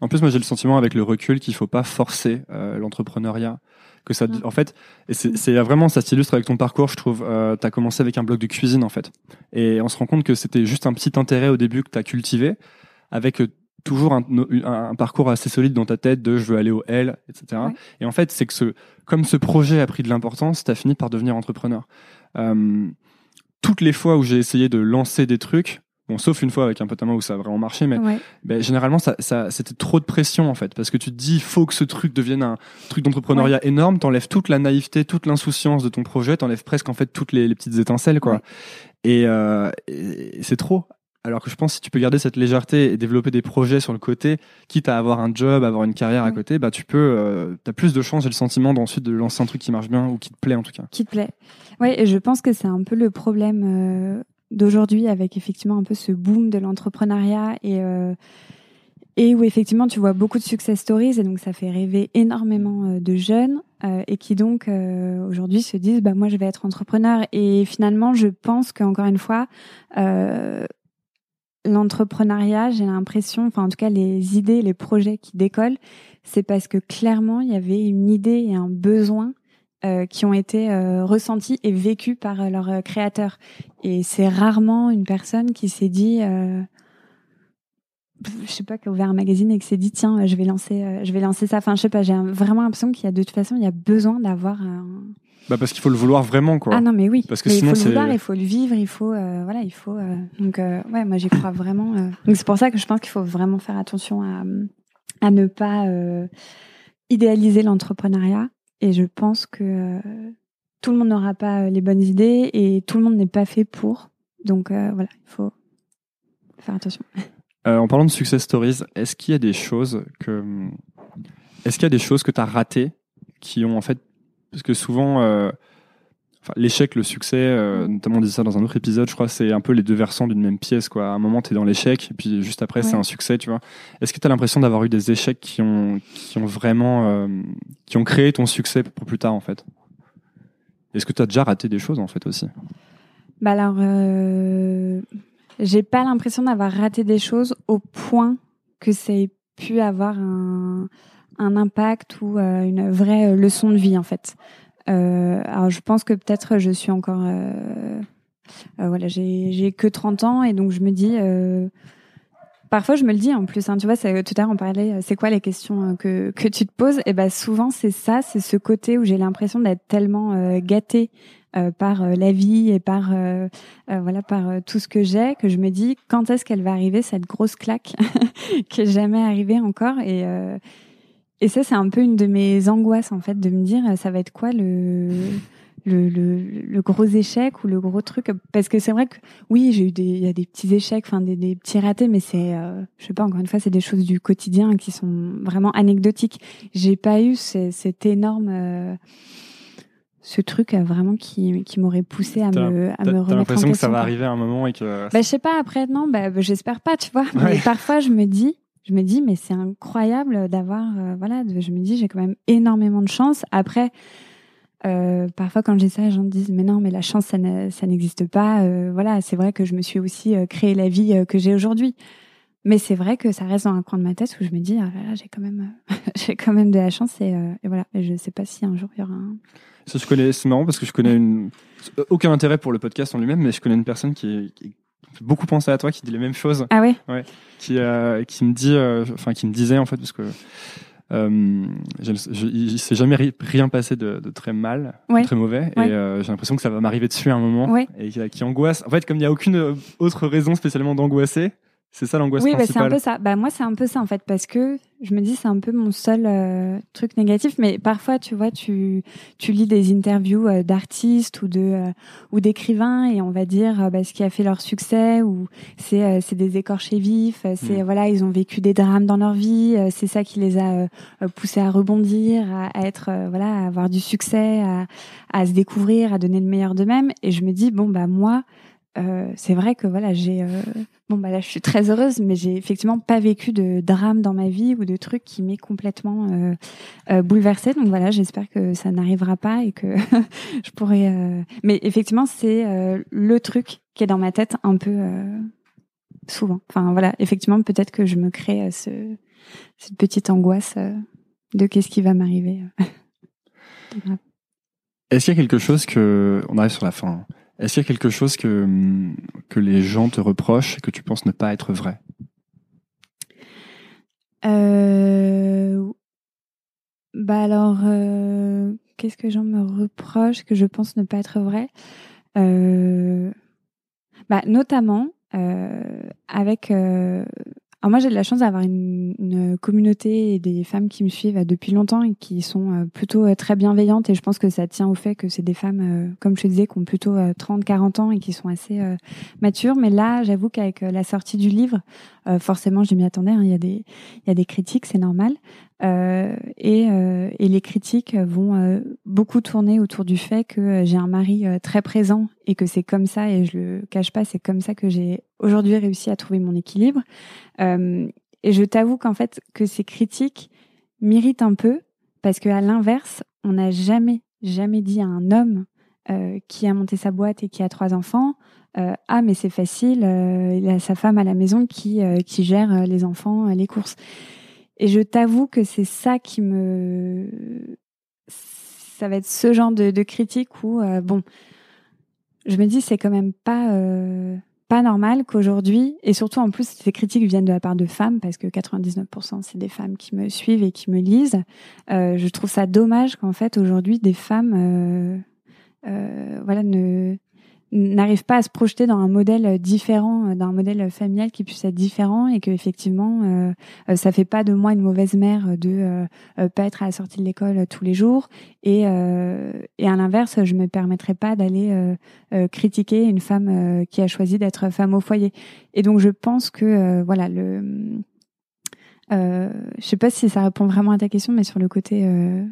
En plus, moi, j'ai le sentiment avec le recul qu'il faut pas forcer euh, l'entrepreneuriat. Que ça, en fait, et c'est vraiment, ça s'illustre avec ton parcours, je trouve. Euh, tu as commencé avec un blog de cuisine, en fait. Et on se rend compte que c'était juste un petit intérêt au début que tu as cultivé, avec euh, toujours un, un, parcours assez solide dans ta tête de je veux aller au L, etc. Et en fait, c'est que ce, comme ce projet a pris de l'importance, tu as fini par devenir entrepreneur. Euh, toutes les fois où j'ai essayé de lancer des trucs, Bon, sauf une fois avec un pote à moi où ça a vraiment marché, mais ben, généralement, ça, ça, c'était trop de pression en fait, parce que tu te dis, il faut que ce truc devienne un truc d'entrepreneuriat énorme. T'enlèves toute la naïveté, toute l'insouciance de ton projet, t'enlèves presque en fait toutes les, les petites étincelles, quoi. Et, euh, et c'est trop. Alors que je pense que si tu peux garder cette légèreté et développer des projets sur le côté, quitte à avoir un job, avoir une carrière à côté, bah tu peux, euh, t'as plus de chance et le sentiment d'ensuite de lancer un truc qui marche bien ou qui te plaît en tout cas. Qui te plaît. Ouais, et je pense que c'est un peu le problème. Euh d'aujourd'hui avec effectivement un peu ce boom de l'entrepreneuriat et euh, et où effectivement tu vois beaucoup de success stories et donc ça fait rêver énormément euh, de jeunes euh, et qui donc aujourd'hui se disent bah moi je vais être entrepreneur. Et finalement je pense qu'encore une fois l'entrepreneuriat j'ai l'impression enfin en tout cas les idées les projets qui décollent c'est parce que clairement il y avait une idée et un besoin euh, qui ont été euh, ressentis et vécus par euh, leurs créateurs. Et c'est rarement une personne qui s'est dit, je sais pas, qui a ouvert un magazine et qui s'est dit tiens, je vais lancer, je vais lancer ça. Enfin, je sais pas, j'ai vraiment l'impression qu'il y a de toute façon, il y a besoin d'avoir bah parce qu'il faut le vouloir vraiment quoi. Ah non mais oui. Parce que sinon il faut le vouloir, il faut le vivre, il faut voilà, il faut donc ouais, moi j'y crois vraiment. Donc c'est pour ça que je pense qu'il faut vraiment faire attention à à ne pas idéaliser l'entrepreneuriat et je pense que euh, tout le monde n'aura pas euh, les bonnes idées et tout le monde n'est pas fait pour. Donc euh, voilà, il faut faire attention. [LAUGHS] en parlant de success stories, est-ce qu'il y a des choses que est-ce qu'il y a des choses que tu as ratées qui ont en fait parce que souvent l'échec, le succès, euh, notamment on disait ça dans un autre épisode, je crois, c'est un peu les deux versants d'une même pièce. Quoi. À un moment, tu es dans l'échec, et puis juste après, c'est un succès, tu vois. Est-ce que tu as l'impression d'avoir eu des échecs qui ont, qui ont vraiment, euh, qui ont créé ton succès pour plus tard, en fait? Est-ce que tu as déjà raté des choses, en fait, aussi? Bah alors, euh, j'ai pas l'impression d'avoir raté des choses au point que ça ait pu avoir un, un impact ou une vraie leçon de vie, en fait. Euh, alors je pense que peut-être je suis encore euh, euh, voilà, j'ai que 30 ans et donc je me dis parfois je me le dis en plus hein, tu vois tout à l'heure on parlait c'est quoi les questions que que tu te poses? Et ben souvent c'est ça c'est ce côté où j'ai l'impression d'être tellement gâtée par la vie et par voilà par tout ce que j'ai que je me dis quand est-ce qu'elle va arriver cette grosse claque [LAUGHS] qui est jamais arrivée encore? Et et ça, c'est un peu une de mes angoisses, en fait, de me dire, ça va être quoi le, le, le, gros échec ou le gros truc? Parce que c'est vrai que, oui, j'ai eu des, il y a des petits échecs, enfin, des, des petits ratés, mais c'est, euh, je sais pas, encore une fois, c'est des choses du quotidien qui sont vraiment anecdotiques. J'ai pas eu cet énorme, euh, ce truc euh, vraiment qui, qui m'aurait poussé à me, à me remettre T'as l'impression que ça va arriver à un moment et que. Bah, je sais pas, après, non, bah, j'espère pas, tu vois. Mais parfois, je me dis, je me dis mais c'est incroyable d'avoir euh, voilà je me dis j'ai quand même énormément de chance après parfois, quand j'ai ça, les gens me disent mais non, mais la chance, ça n'existe pas. voilà, c'est vrai que je me suis aussi créé la vie que j'ai aujourd'hui. Mais c'est vrai que ça reste dans un coin de ma tête où je me dis, ah j'ai quand même, [LAUGHS] j'ai quand même de la chance et, voilà. Je sais pas si un jour il y aura un, ça, je connais, c'est marrant parce que je connais une, aucun intérêt pour le podcast en lui-même, mais je connais une personne qui, beaucoup penser à toi, qui dit les mêmes choses. Ah oui? Ouais. Qui, euh, qui me dit, euh, enfin, qui me disait, en fait, parce que, euh, je, je, il s'est jamais rien passé de, de très mal, ouais. très mauvais, Ouais. et euh, j'ai l'impression que ça va m'arriver dessus à un moment, Ouais. et qui, qui angoisse. En fait, comme il n'y a aucune autre raison spécialement d'angoisser, c'est ça l'angoisse Oui, bah, c'est principale. un peu ça. Bah, moi, c'est un peu ça, en fait, parce que je me dis, c'est un peu mon seul euh, truc négatif. Mais parfois, tu vois, tu, tu lis des interviews euh, d'artistes ou de euh, ou d'écrivains et on va dire bah, ce qui a fait leur succès ou c'est c'est des écorchés vifs. C'est Mm. voilà, ils ont vécu des drames dans leur vie. c'est ça qui les a poussés à rebondir, à, à être voilà, à avoir du succès, à, à se découvrir, à donner le meilleur d'eux-mêmes. Et je me dis, bon bah moi. Euh, c'est vrai que voilà, j'ai euh, bon bah là je suis très heureuse, mais j'ai effectivement pas vécu de drame dans ma vie ou de trucs qui m'aient complètement euh, bouleversée. Donc voilà, j'espère que ça n'arrivera pas et que [LAUGHS] je pourrai. Mais effectivement, c'est le truc qui est dans ma tête un peu souvent. Enfin voilà, effectivement, peut-être que je me crée ce... cette petite angoisse de qu'est-ce qui va m'arriver. [LAUGHS] Est-ce qu'il y a quelque chose que, on arrive sur la fin, hein. Est-ce qu'il y a quelque chose que, hum, que les gens te reprochent et que tu penses ne pas être vrai? Euh, bah alors, euh, qu'est-ce que j'en me reproche que je pense ne pas être vrai? Euh, Bah notamment euh, avec. Euh, alors moi j'ai de la chance d'avoir une, une communauté et des femmes qui me suivent depuis longtemps et qui sont euh, plutôt euh, très bienveillantes et je pense que ça tient au fait que c'est des femmes, euh, comme je te disais, qui ont plutôt 30-40 ans et qui sont assez euh, matures. Mais là, j'avoue qu'avec euh, la sortie du livre, euh, forcément, je m'y attendais. hein, Il y a des, il y a des critiques, c'est normal. Euh, et, euh, et les critiques vont euh, beaucoup tourner autour du fait que j'ai un mari très présent et que c'est comme ça, et je le cache pas, c'est comme ça que j'ai aujourd'hui réussi à trouver mon équilibre. Et je t'avoue qu'en fait, que ces critiques m'irritent un peu parce que à l'inverse, on n'a jamais, jamais dit à un homme qui a monté sa boîte et qui a trois enfants, ah mais c'est facile, il a sa femme à la maison qui qui gère les enfants, les courses. Et je t'avoue que c'est ça qui me, ça va être ce genre de, critique où euh, bon, je me dis c'est quand même pas euh, pas normal qu'aujourd'hui et surtout en plus ces critiques viennent de la part de femmes parce que 99% c'est des femmes qui me suivent et qui me lisent. Euh, je trouve ça dommage qu'en fait aujourd'hui des femmes voilà ne n'arrivent pas à se projeter dans un modèle différent, euh, d'un modèle familial qui puisse être différent et que effectivement euh, euh, ça fait pas de moi une mauvaise mère de euh, euh, pas être à la sortie de l'école euh, tous les jours. Et euh, et à l'inverse je me permettrais pas d'aller euh, euh, critiquer une femme euh, qui a choisi d'être femme au foyer. Et donc je pense que euh, voilà le euh, je sais pas si ça répond vraiment à ta question mais sur le côté euh,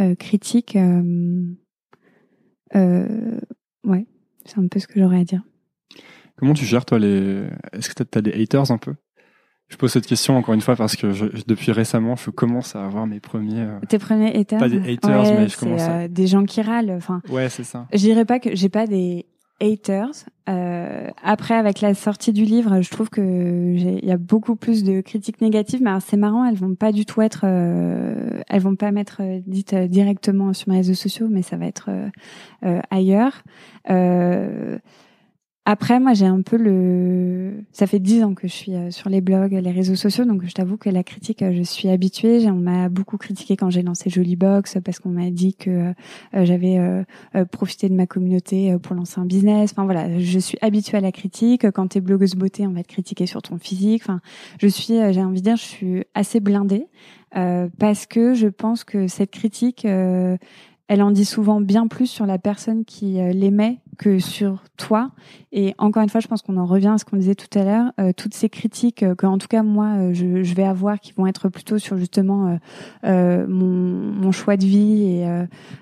euh, critique euh, euh, ouais c'est un peu ce que j'aurais à dire. Comment tu gères, toi, les. Est-ce que tu as des haters un peu? Je pose cette question encore une fois parce que je- depuis récemment, je commence à avoir mes premiers. euh, Tes premiers haters? Pas des haters, Ouais, mais je commence à- euh, des gens qui râlent. Enfin, Ouais, c'est ça. je dirais pas que j'ai pas des haters. Euh, après, avec la sortie du livre, je trouve que il y a beaucoup plus de critiques négatives. Mais c'est marrant, elles vont pas du tout être, euh, elles vont pas m'être euh, dites euh, directement sur mes réseaux sociaux, mais ça va être ailleurs. Après, moi, j'ai un peu le. Ça fait dix ans que je suis euh, sur les blogs, les réseaux sociaux, donc je t'avoue que la critique, euh, je suis habituée. On m'a beaucoup critiqué quand j'ai lancé Jolie Box parce qu'on m'a dit que euh, j'avais profité de ma communauté pour lancer un business. Enfin voilà, je suis habituée à la critique. Quand t'es blogueuse beauté, on va te critiquer sur ton physique. Enfin, je suis, j'ai envie de dire, je suis assez blindée parce que je pense que cette critique. elle en dit souvent bien plus sur la personne qui l'émet que sur toi. Et encore une fois, je pense qu'on en revient à ce qu'on disait tout à l'heure. Euh, toutes ces critiques euh, que, en tout cas, moi, euh, je, je, vais avoir, qui vont être plutôt sur justement mon, mon, choix de vie et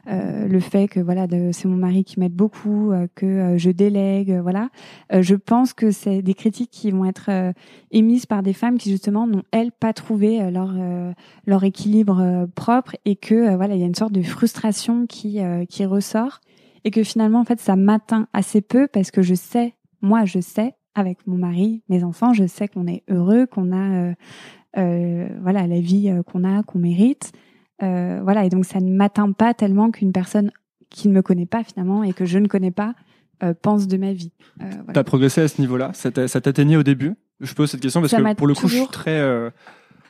le fait que voilà, c'est mon mari qui m'aide beaucoup, que je délègue, voilà. je pense que c'est des critiques qui vont être émises par des femmes qui justement n'ont elles pas trouvé leur leur équilibre propre et que voilà, il y a une sorte de frustration qui qui ressort et que finalement en fait ça m'atteint assez peu parce que je sais, moi je sais avec mon mari, mes enfants, je sais qu'on est heureux, qu'on a euh, euh, voilà la vie euh, qu'on a, qu'on mérite, voilà et donc ça ne m'atteint pas tellement qu'une personne qui ne me connaît pas finalement et que je ne connais pas pense de ma vie. Voilà. Tu as progressé à ce niveau-là? Ça t'atteignait au début? Je pose cette question parce que pour le coup, je suis très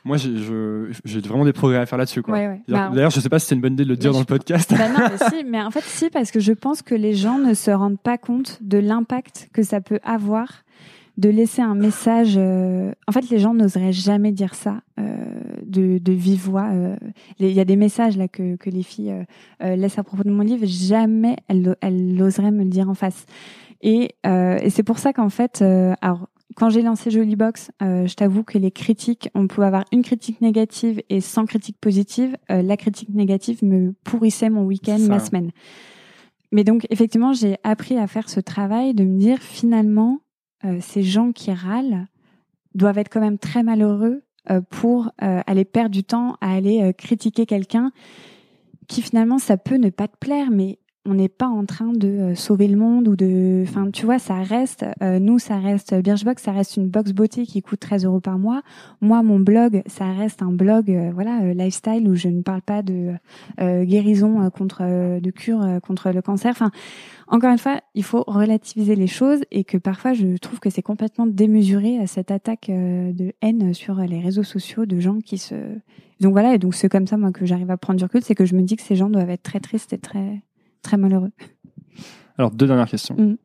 moi, j'ai vraiment des progrès à faire là-dessus. Bah, d'ailleurs, je sais pas si c'est une bonne idée de le dire dans le podcast. Bah non, mais [LAUGHS] si, mais en fait, si, parce que je pense que les gens ne se rendent pas compte de l'impact que ça peut avoir de laisser un message. Euh, en fait, les gens n'oseraient jamais dire ça euh, de, de, vive voix. Euh, il y a des messages là que, que les filles laissent à propos de mon livre. Jamais elles, elles oseraient me le dire en face. Et, et c'est pour ça qu'en fait, alors quand j'ai lancé Jolibox, euh, je t'avoue que les critiques, on pouvait avoir une critique négative et 100 critiques positives. Euh, la critique négative me pourrissait mon week-end, ma semaine. Mais donc, effectivement, j'ai appris à faire ce travail de me dire, finalement, euh, ces gens qui râlent doivent être quand même très malheureux euh, pour euh, aller perdre du temps à aller critiquer quelqu'un qui, finalement, ça peut ne pas te plaire, mais on n'est pas en train de euh, sauver le monde ou de, enfin, tu vois, ça reste, euh, nous, ça reste Birchbox, ça reste une box beauté qui coûte 13 euros par mois. Moi, mon blog, ça reste un blog, euh, voilà, lifestyle où je ne parle pas de guérison contre, de cure contre le cancer. Enfin, encore une fois, il faut relativiser les choses et que parfois, je trouve que c'est complètement démesuré à cette attaque de haine sur les réseaux sociaux de gens qui se, donc voilà, et donc c'est comme ça moi que j'arrive à prendre du recul, c'est que je me dis que ces gens doivent être très tristes et très très malheureux. Alors, deux dernières questions. Mm.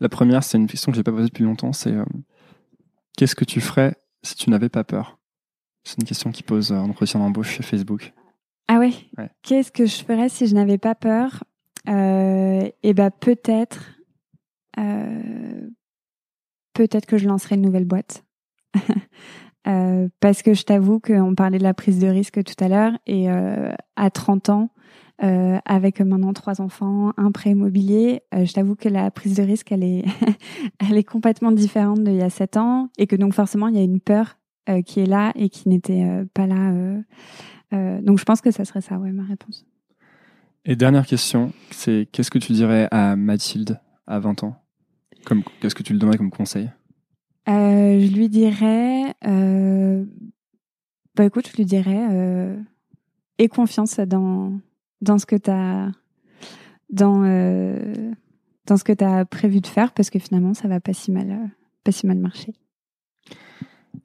La première, c'est une question que je n'ai pas posée depuis longtemps, c'est euh, qu'est-ce que tu ferais si tu n'avais pas peur? C'est une question qui pose en entretien d'embauche chez Facebook. Ah ouais, Qu'est-ce que je ferais si je n'avais pas peur? Euh, Eh ben peut-être, euh, peut-être que je lancerais une nouvelle boîte. [LAUGHS] parce que je t'avoue qu'on parlait de la prise de risque tout à l'heure et à 30 ans, euh, avec maintenant trois enfants, un prêt immobilier. Euh, je t'avoue que la prise de risque, elle est, [LAUGHS] elle est complètement différente d'il y a sept ans et que donc forcément il y a une peur euh, qui est là et qui n'était pas là. Donc je pense que ça serait ça, ouais, ma réponse. Et dernière question, c'est qu'est-ce que tu dirais à Mathilde à 20 ans? Comme, Qu'est-ce que tu lui donnerais comme conseil? Je lui dirais, bah écoute, je lui dirais, aie confiance dans dans ce que tu as dans euh, dans ce que tu as prévu de faire parce que finalement ça va pas si mal euh, pas si mal marcher.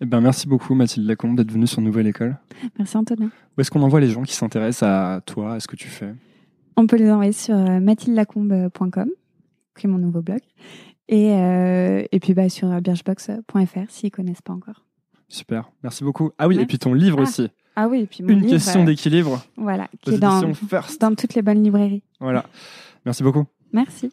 Eh ben, merci beaucoup Mathilde Lacombe d'être venue sur Nouvelle École. Merci Antonin. Où est-ce qu'on envoie les gens qui s'intéressent à toi, à ce que tu fais? On peut les envoyer sur euh, mathildelacombe.com, qui est mon nouveau blog, et, et puis bah, sur birchbox.fr s'ils connaissent pas encore. Super, merci beaucoup. Ah oui, et puis ton livre ah. aussi. Ah oui, et puis Une question d'équilibre. Voilà, qui est dans, dans toutes les bonnes librairies. Voilà. Merci beaucoup. Merci.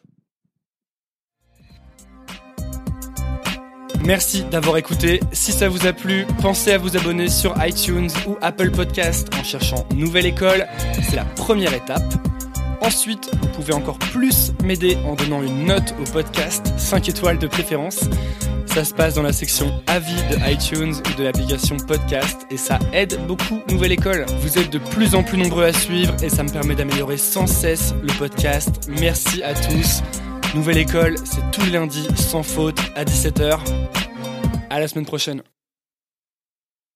Merci d'avoir écouté. Si ça vous a plu, pensez à vous abonner sur iTunes ou Apple Podcast en cherchant Nouvelle École. C'est la première étape. Ensuite, vous pouvez encore plus m'aider en donnant une note au podcast, 5 étoiles de préférence. Ça se passe dans la section avis de iTunes ou de l'application podcast et ça aide beaucoup Nouvelle École. Vous êtes de plus en plus nombreux à suivre et ça me permet d'améliorer sans cesse le podcast. Merci à tous. Nouvelle École, c'est tous les lundis sans faute à 17h. À la semaine prochaine.